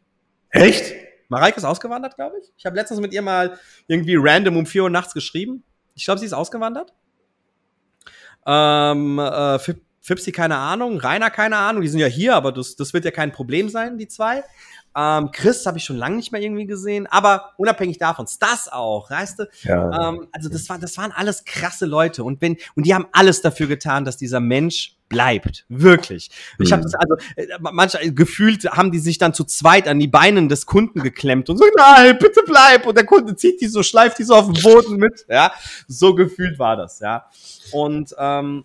Echt? Mareike ist ausgewandert, glaube ich. Ich habe letztens mit ihr mal irgendwie random um 4 Uhr nachts geschrieben. Ich glaube, sie ist ausgewandert. Ähm, äh, Fipsi keine Ahnung, Rainer keine Ahnung, die sind ja hier, aber das, das wird ja kein Problem sein, die zwei. Ähm, Chris habe ich schon lange nicht mehr irgendwie gesehen, aber unabhängig davon, Stas auch, weißt du? Ja. Ähm, also das, war, das waren alles krasse Leute und wenn und die haben alles dafür getan, dass dieser Mensch bleibt, wirklich. Mhm. Ich habe das also äh, manchmal gefühlt haben die sich dann zu zweit an die Beinen des Kunden geklemmt und so nein, bitte bleib und der Kunde zieht die so, schleift die so auf den Boden mit, ja? So gefühlt war das, ja. Und ähm,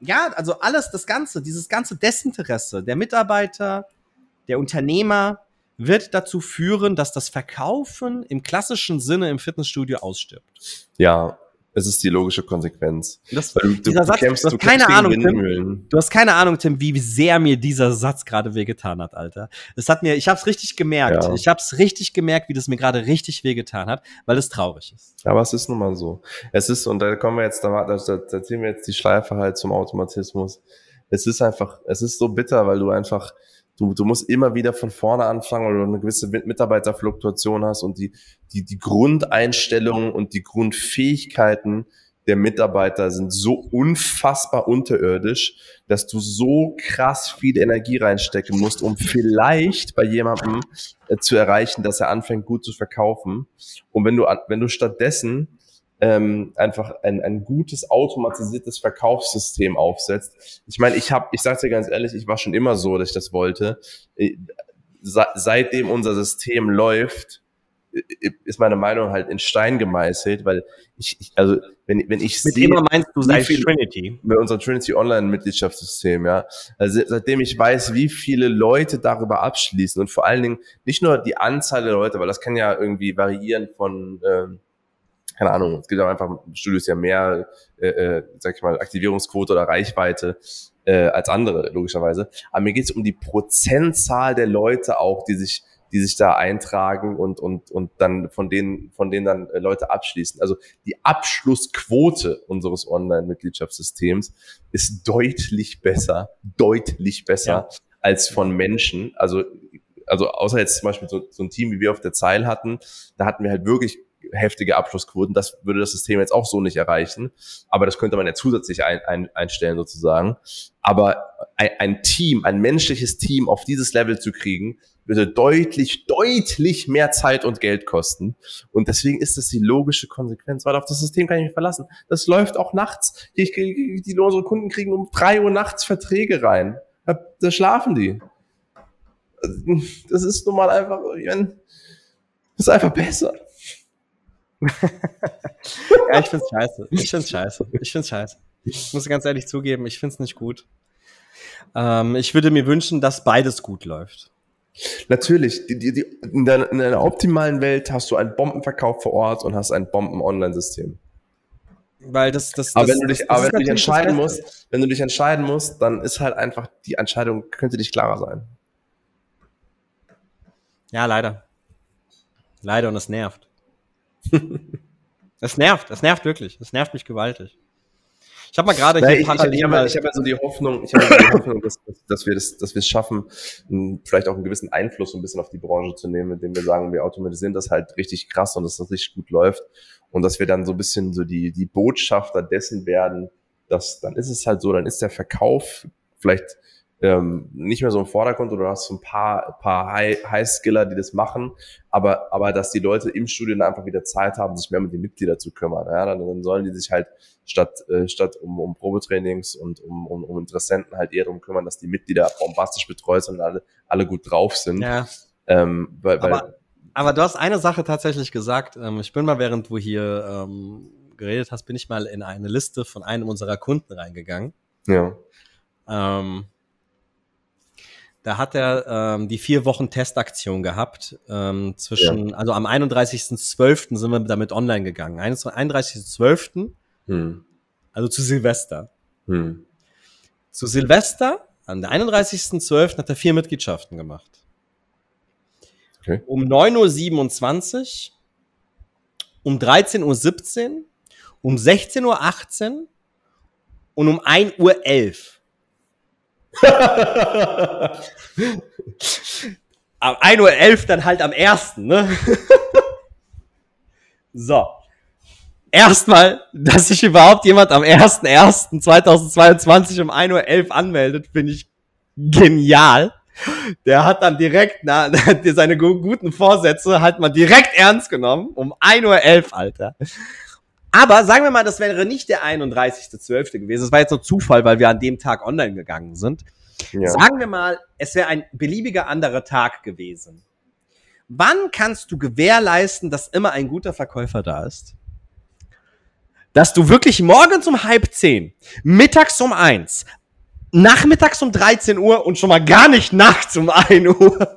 ja, also alles, das Ganze, dieses ganze Desinteresse der Mitarbeiter, der Unternehmer wird dazu führen, dass das Verkaufen im klassischen Sinne im Fitnessstudio ausstirbt. Ja, es ist die logische Konsequenz. Das, du, du, Satz, kämpfst, du, hast keine Ahnung, Tim, du hast keine Ahnung, Tim, wie sehr mir dieser Satz gerade wehgetan hat, Alter. Es hat mir, ich habe es richtig gemerkt. Ja. Ich habe es richtig gemerkt, wie das mir gerade richtig wehgetan hat, weil es traurig ist. Aber es ist nun mal so. Es ist, und da kommen wir jetzt, da, da, da ziehen wir jetzt die Schleife halt zum Automatismus. Es ist einfach, es ist so bitter, weil du einfach, du, du musst immer wieder von vorne anfangen, du eine gewisse Mitarbeiterfluktuation hast und die, die, die Grundeinstellungen und die Grundfähigkeiten der Mitarbeiter sind so unfassbar unterirdisch, dass du so krass viel Energie reinstecken musst, um vielleicht bei jemandem äh, zu erreichen, dass er anfängt gut zu verkaufen. Und wenn du, wenn du stattdessen ähm, einfach ein, ein gutes automatisiertes Verkaufssystem aufsetzt. Ich meine, ich habe, ich sage dir ganz ehrlich, ich war schon immer so, dass ich das wollte. Äh, seitdem unser System läuft, ist meine Meinung halt in Stein gemeißelt, weil ich, ich also wenn, wenn ich Mit sehe, immer meinst du seit Trinity? Mit unserem Trinity Online Mitgliedschaftssystem, ja. Also seitdem ich weiß, wie viele Leute darüber abschließen und vor allen Dingen nicht nur die Anzahl der Leute, weil das kann ja irgendwie variieren von ähm, keine Ahnung, es gibt auch einfach Studios ja mehr, äh, äh, sag ich mal, Aktivierungsquote oder Reichweite äh, als andere, logischerweise. Aber mir geht es um die Prozentzahl der Leute auch, die sich die sich da eintragen und, und, und dann von denen, von denen dann äh, Leute abschließen. Also die Abschlussquote unseres Online-Mitgliedschaftssystems ist deutlich besser, deutlich besser ja. als von Menschen. Also, also außer jetzt zum Beispiel so, so ein Team, wie wir auf der Zeil hatten, da hatten wir halt wirklich heftige Abschlussquoten. Das würde das System jetzt auch so nicht erreichen. Aber das könnte man ja zusätzlich ein, ein, einstellen sozusagen. Aber ein, ein Team, ein menschliches Team auf dieses Level zu kriegen, würde deutlich, deutlich mehr Zeit und Geld kosten. Und deswegen ist das die logische Konsequenz, weil auf das System kann ich mich verlassen. Das läuft auch nachts. Ich, die, unsere Kunden kriegen um drei Uhr nachts Verträge rein. Da, da schlafen die. Das ist nun mal einfach, das ist einfach besser. ja, ich find's scheiße. Ich find's scheiße. Ich find's scheiße. Ich muss ganz ehrlich zugeben, ich find's nicht gut. Ähm, ich würde mir wünschen, dass beides gut läuft. Natürlich, die, die, die, in, deiner, in einer optimalen Welt hast du einen Bombenverkauf vor Ort und hast ein Bomben-Online-System. Weil das, das, aber das, wenn du dich, das, aber wenn du dich entscheiden musst, wenn du dich entscheiden musst, dann ist halt einfach die Entscheidung könnte dich klarer sein. Ja, leider. Leider und es nervt. Es nervt, es nervt wirklich. Es nervt mich gewaltig. Ich habe mal gerade hier ich, parallel. Ich, ich habe hab ja so die Hoffnung, ich habe ja die Hoffnung, dass, dass wir das, dass wir es schaffen, vielleicht auch einen gewissen Einfluss so ein bisschen auf die Branche zu nehmen, indem wir sagen, wir automatisieren das halt richtig krass und dass das richtig gut läuft und dass wir dann so ein bisschen so die die Botschafter dessen werden, dass dann ist es halt so, dann ist der Verkauf vielleicht ähm, nicht mehr so im Vordergrund oder du hast so ein paar, paar High-Skiller, die das machen, aber, aber dass die Leute im Studium einfach wieder Zeit haben, sich mehr mit den Mitgliedern zu kümmern. Ja, dann, dann sollen die sich halt statt, äh, statt um, um Probetrainings und um, um, um Interessenten halt eher darum kümmern, dass die Mitglieder bombastisch betreut sind und alle, alle gut drauf sind. Ja. Ähm, weil, weil, aber, aber du hast eine Sache tatsächlich gesagt. Ähm, ich bin mal, während du hier ähm, geredet hast, bin ich mal in eine Liste von einem unserer Kunden reingegangen. Ja. Ähm, da hat er ähm, die vier Wochen Testaktion gehabt. Ähm, zwischen, ja. also am 31.12. sind wir damit online gegangen. 31.12. Hm. Also zu Silvester. Hm. Zu Silvester, an der 31.12. hat er vier Mitgliedschaften gemacht. Okay. Um 9.27 Uhr, um 13.17 Uhr, um 16.18 Uhr und um 1.11 Uhr. Am 1.11 Uhr dann halt am 1. Ne? so. Erstmal, dass sich überhaupt jemand am 1.1.2022 um 1.11 Uhr anmeldet, finde ich genial. Der hat dann direkt, na, seine guten Vorsätze hat man direkt ernst genommen. Um 1.11 Uhr, Alter. Aber sagen wir mal, das wäre nicht der 31.12. gewesen. Das war jetzt nur Zufall, weil wir an dem Tag online gegangen sind. Ja. Sagen wir mal, es wäre ein beliebiger anderer Tag gewesen. Wann kannst du gewährleisten, dass immer ein guter Verkäufer da ist? Dass du wirklich morgens um halb zehn, mittags um eins, nachmittags um 13 Uhr und schon mal gar nicht nachts um 1 Uhr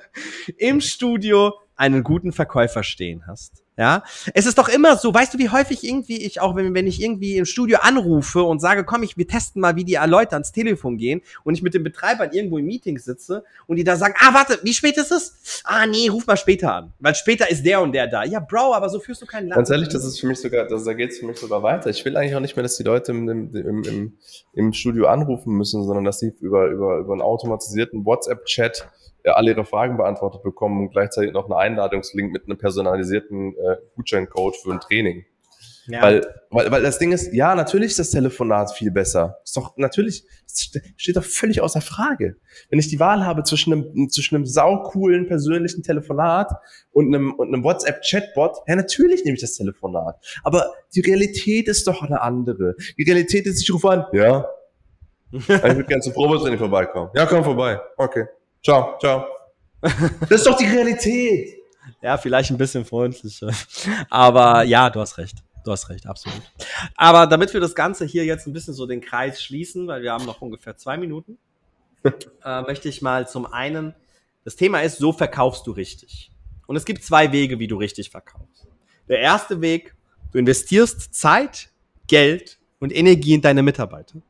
im Studio einen guten Verkäufer stehen hast. Ja, es ist doch immer so, weißt du, wie häufig irgendwie ich auch, wenn, wenn ich irgendwie im Studio anrufe und sage, komm, ich, wir testen mal, wie die Leute ans Telefon gehen und ich mit den Betreibern irgendwo im Meeting sitze und die da sagen, ah, warte, wie spät ist es? Ah, nee, ruf mal später an, weil später ist der und der da. Ja, Bro, aber so führst du keinen Land. Ganz ehrlich, das ist für mich sogar, das, da geht's für mich sogar weiter. Ich will eigentlich auch nicht mehr, dass die Leute im, im, im, im Studio anrufen müssen, sondern dass sie über, über, über einen automatisierten WhatsApp-Chat alle ihre Fragen beantwortet bekommen und gleichzeitig noch einen Einladungslink mit einem personalisierten äh, Gutscheincode für ein Training. Ja. Weil, weil, weil das Ding ist, ja, natürlich ist das Telefonat viel besser. Ist doch, natürlich, steht doch völlig außer Frage. Wenn ich die Wahl habe zwischen einem, zwischen einem saucoolen persönlichen Telefonat und einem, und einem WhatsApp-Chatbot, ja, natürlich nehme ich das Telefonat. Aber die Realität ist doch eine andere. Die Realität ist, ich rufe an, ja. ich würde gerne zum Probetraining vorbeikommen. Ja, komm vorbei. Okay. Ciao, ciao. Das ist doch die Realität. Ja, vielleicht ein bisschen freundlicher. Aber ja, du hast recht. Du hast recht, absolut. Aber damit wir das Ganze hier jetzt ein bisschen so den Kreis schließen, weil wir haben noch ungefähr zwei Minuten, äh, möchte ich mal zum einen, das Thema ist, so verkaufst du richtig. Und es gibt zwei Wege, wie du richtig verkaufst. Der erste Weg, du investierst Zeit, Geld und Energie in deine Mitarbeiter.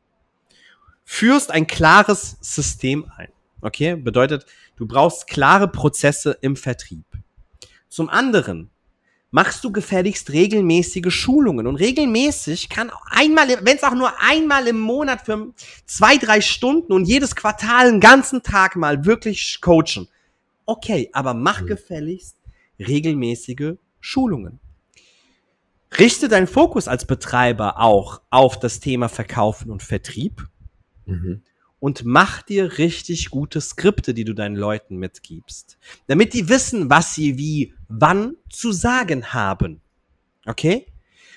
Führst ein klares System ein. Okay? Bedeutet, du brauchst klare Prozesse im Vertrieb. Zum anderen machst du gefälligst regelmäßige Schulungen. Und regelmäßig kann einmal, wenn es auch nur einmal im Monat für zwei, drei Stunden und jedes Quartal einen ganzen Tag mal wirklich coachen. Okay, aber mach gefälligst regelmäßige Schulungen. Richte deinen Fokus als Betreiber auch auf das Thema Verkaufen und Vertrieb. Mhm und mach dir richtig gute Skripte, die du deinen Leuten mitgibst, damit die wissen, was sie wie wann zu sagen haben. Okay?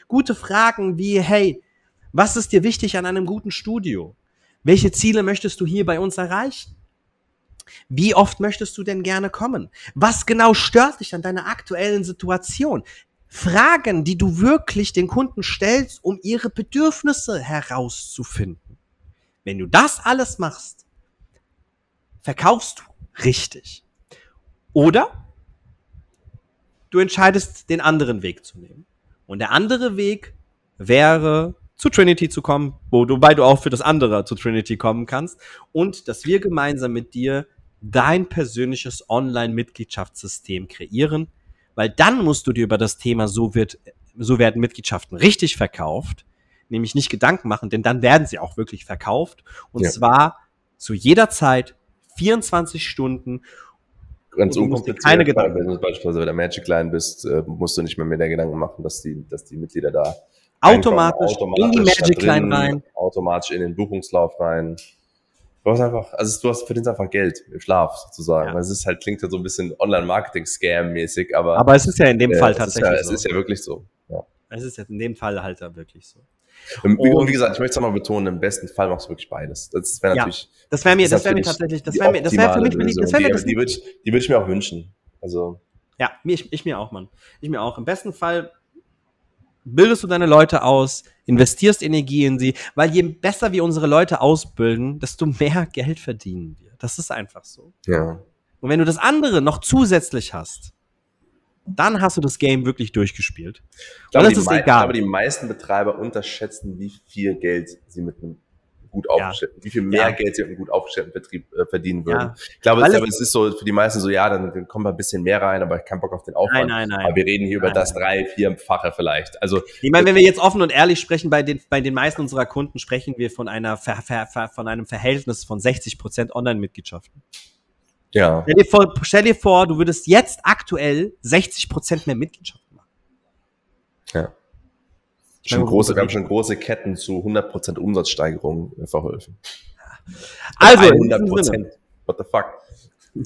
Gute Fragen wie, hey, was ist dir wichtig an einem guten Studio? Welche Ziele möchtest du hier bei uns erreichen? Wie oft möchtest du denn gerne kommen? Was genau stört dich an deiner aktuellen Situation? Fragen, die du wirklich den Kunden stellst, um ihre Bedürfnisse herauszufinden. Wenn du das alles machst, verkaufst du richtig. Oder du entscheidest, den anderen Weg zu nehmen. Und der andere Weg wäre, zu Trinity zu kommen, wobei du auch für das andere zu Trinity kommen kannst und dass wir gemeinsam mit dir dein persönliches Online-Mitgliedschaftssystem kreieren, weil dann musst du dir über das Thema so wird, so werden Mitgliedschaften richtig verkauft, nämlich nicht Gedanken machen, denn dann werden sie auch wirklich verkauft. Und ja. zwar zu jeder Zeit, 24 Stunden. Ganz unkompliziert. Keine Gedanken. Wenn du beispielsweise bei der Magic Line bist, äh, musst du nicht mehr mehr der Gedanken machen, dass die, dass die Mitglieder da automatisch, automatisch in die Magic Line rein. Automatisch in den Buchungslauf rein. Du hast einfach, also du hast verdienst einfach Geld im Schlaf sozusagen. Ja. Es ist halt, klingt halt so ein bisschen Online-Marketing-Scam-mäßig, aber. Aber es ist ja in dem äh, Fall tatsächlich. Es ist ja, so. es ist ja wirklich so. Ja. Es ist jetzt in dem Fall halt da wirklich so. Und, und wie gesagt, ich möchte es nochmal betonen, im besten Fall machst du wirklich beides. Das wäre natürlich. Ja, das wäre mir, das wäre mir tatsächlich, das wäre mir, das wäre für mich, Lösung. das wäre mir das. Die, die würde ich, die würd ich mir auch wünschen. Also. Ja, ich, ich mir auch, Mann. Ich mir auch. Im besten Fall bildest du deine Leute aus, investierst Energie in sie, weil je besser wir unsere Leute ausbilden, desto mehr Geld verdienen wir. Das ist einfach so. Ja. Und wenn du das andere noch zusätzlich hast, dann hast du das Game wirklich durchgespielt. Glaube, das ist egal. Ich glaube, die meisten Betreiber unterschätzen, wie viel Geld sie mit einem gut aufgestellten, ja. wie viel mehr ja. Geld sie mit einem gut aufgestellten Betrieb äh, verdienen würden. Ja. Ich glaube, es, es, ist so für die meisten so, ja, dann, dann kommen wir ein bisschen mehr rein, aber ich keinen Bock auf den Aufwand. Nein, nein, nein. Aber wir reden hier nein, über das drei, vierfache vielleicht. Also ich meine, wenn wir jetzt offen und ehrlich sprechen, bei den bei den meisten unserer Kunden sprechen wir von einer von einem Verhältnis von 60 Prozent Online-Mitgliedschaften. Ja. Stell dir, vor, stell dir vor, du würdest jetzt aktuell 60 Prozent mehr Mitgliedschaften machen. Ja. Schon große, wir haben schon große Ketten zu 100% Umsatzsteigerung verholfen. Also, 100%. What the fuck?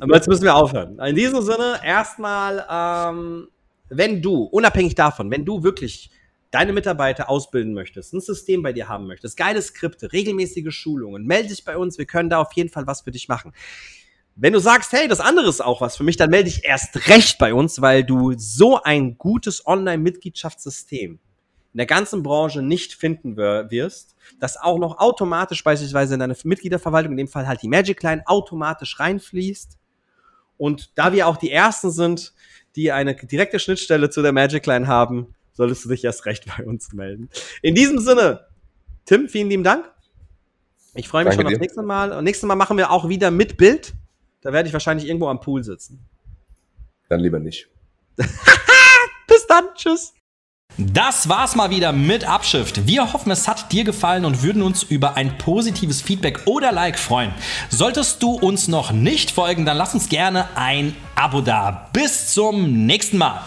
Aber jetzt müssen wir aufhören. In diesem Sinne, erstmal, ähm, wenn du, unabhängig davon, wenn du wirklich deine Mitarbeiter ausbilden möchtest, ein System bei dir haben möchtest, geile Skripte, regelmäßige Schulungen, melde dich bei uns, wir können da auf jeden Fall was für dich machen. Wenn du sagst, hey, das andere ist auch was für mich, dann melde dich erst recht bei uns, weil du so ein gutes Online-Mitgliedschaftssystem in der ganzen Branche nicht finden wirst, das auch noch automatisch beispielsweise in deine Mitgliederverwaltung, in dem Fall halt die Magic Line, automatisch reinfließt. Und da wir auch die ersten sind, die eine direkte Schnittstelle zu der Magic Line haben, solltest du dich erst recht bei uns melden. In diesem Sinne, Tim, vielen lieben Dank. Ich freue mich Danke schon aufs nächste Mal. Und nächstes Mal machen wir auch wieder mit Bild. Da werde ich wahrscheinlich irgendwo am Pool sitzen. Dann lieber nicht. Bis dann. Tschüss. Das war's mal wieder mit Abschrift. Wir hoffen, es hat dir gefallen und würden uns über ein positives Feedback oder Like freuen. Solltest du uns noch nicht folgen, dann lass uns gerne ein Abo da. Bis zum nächsten Mal.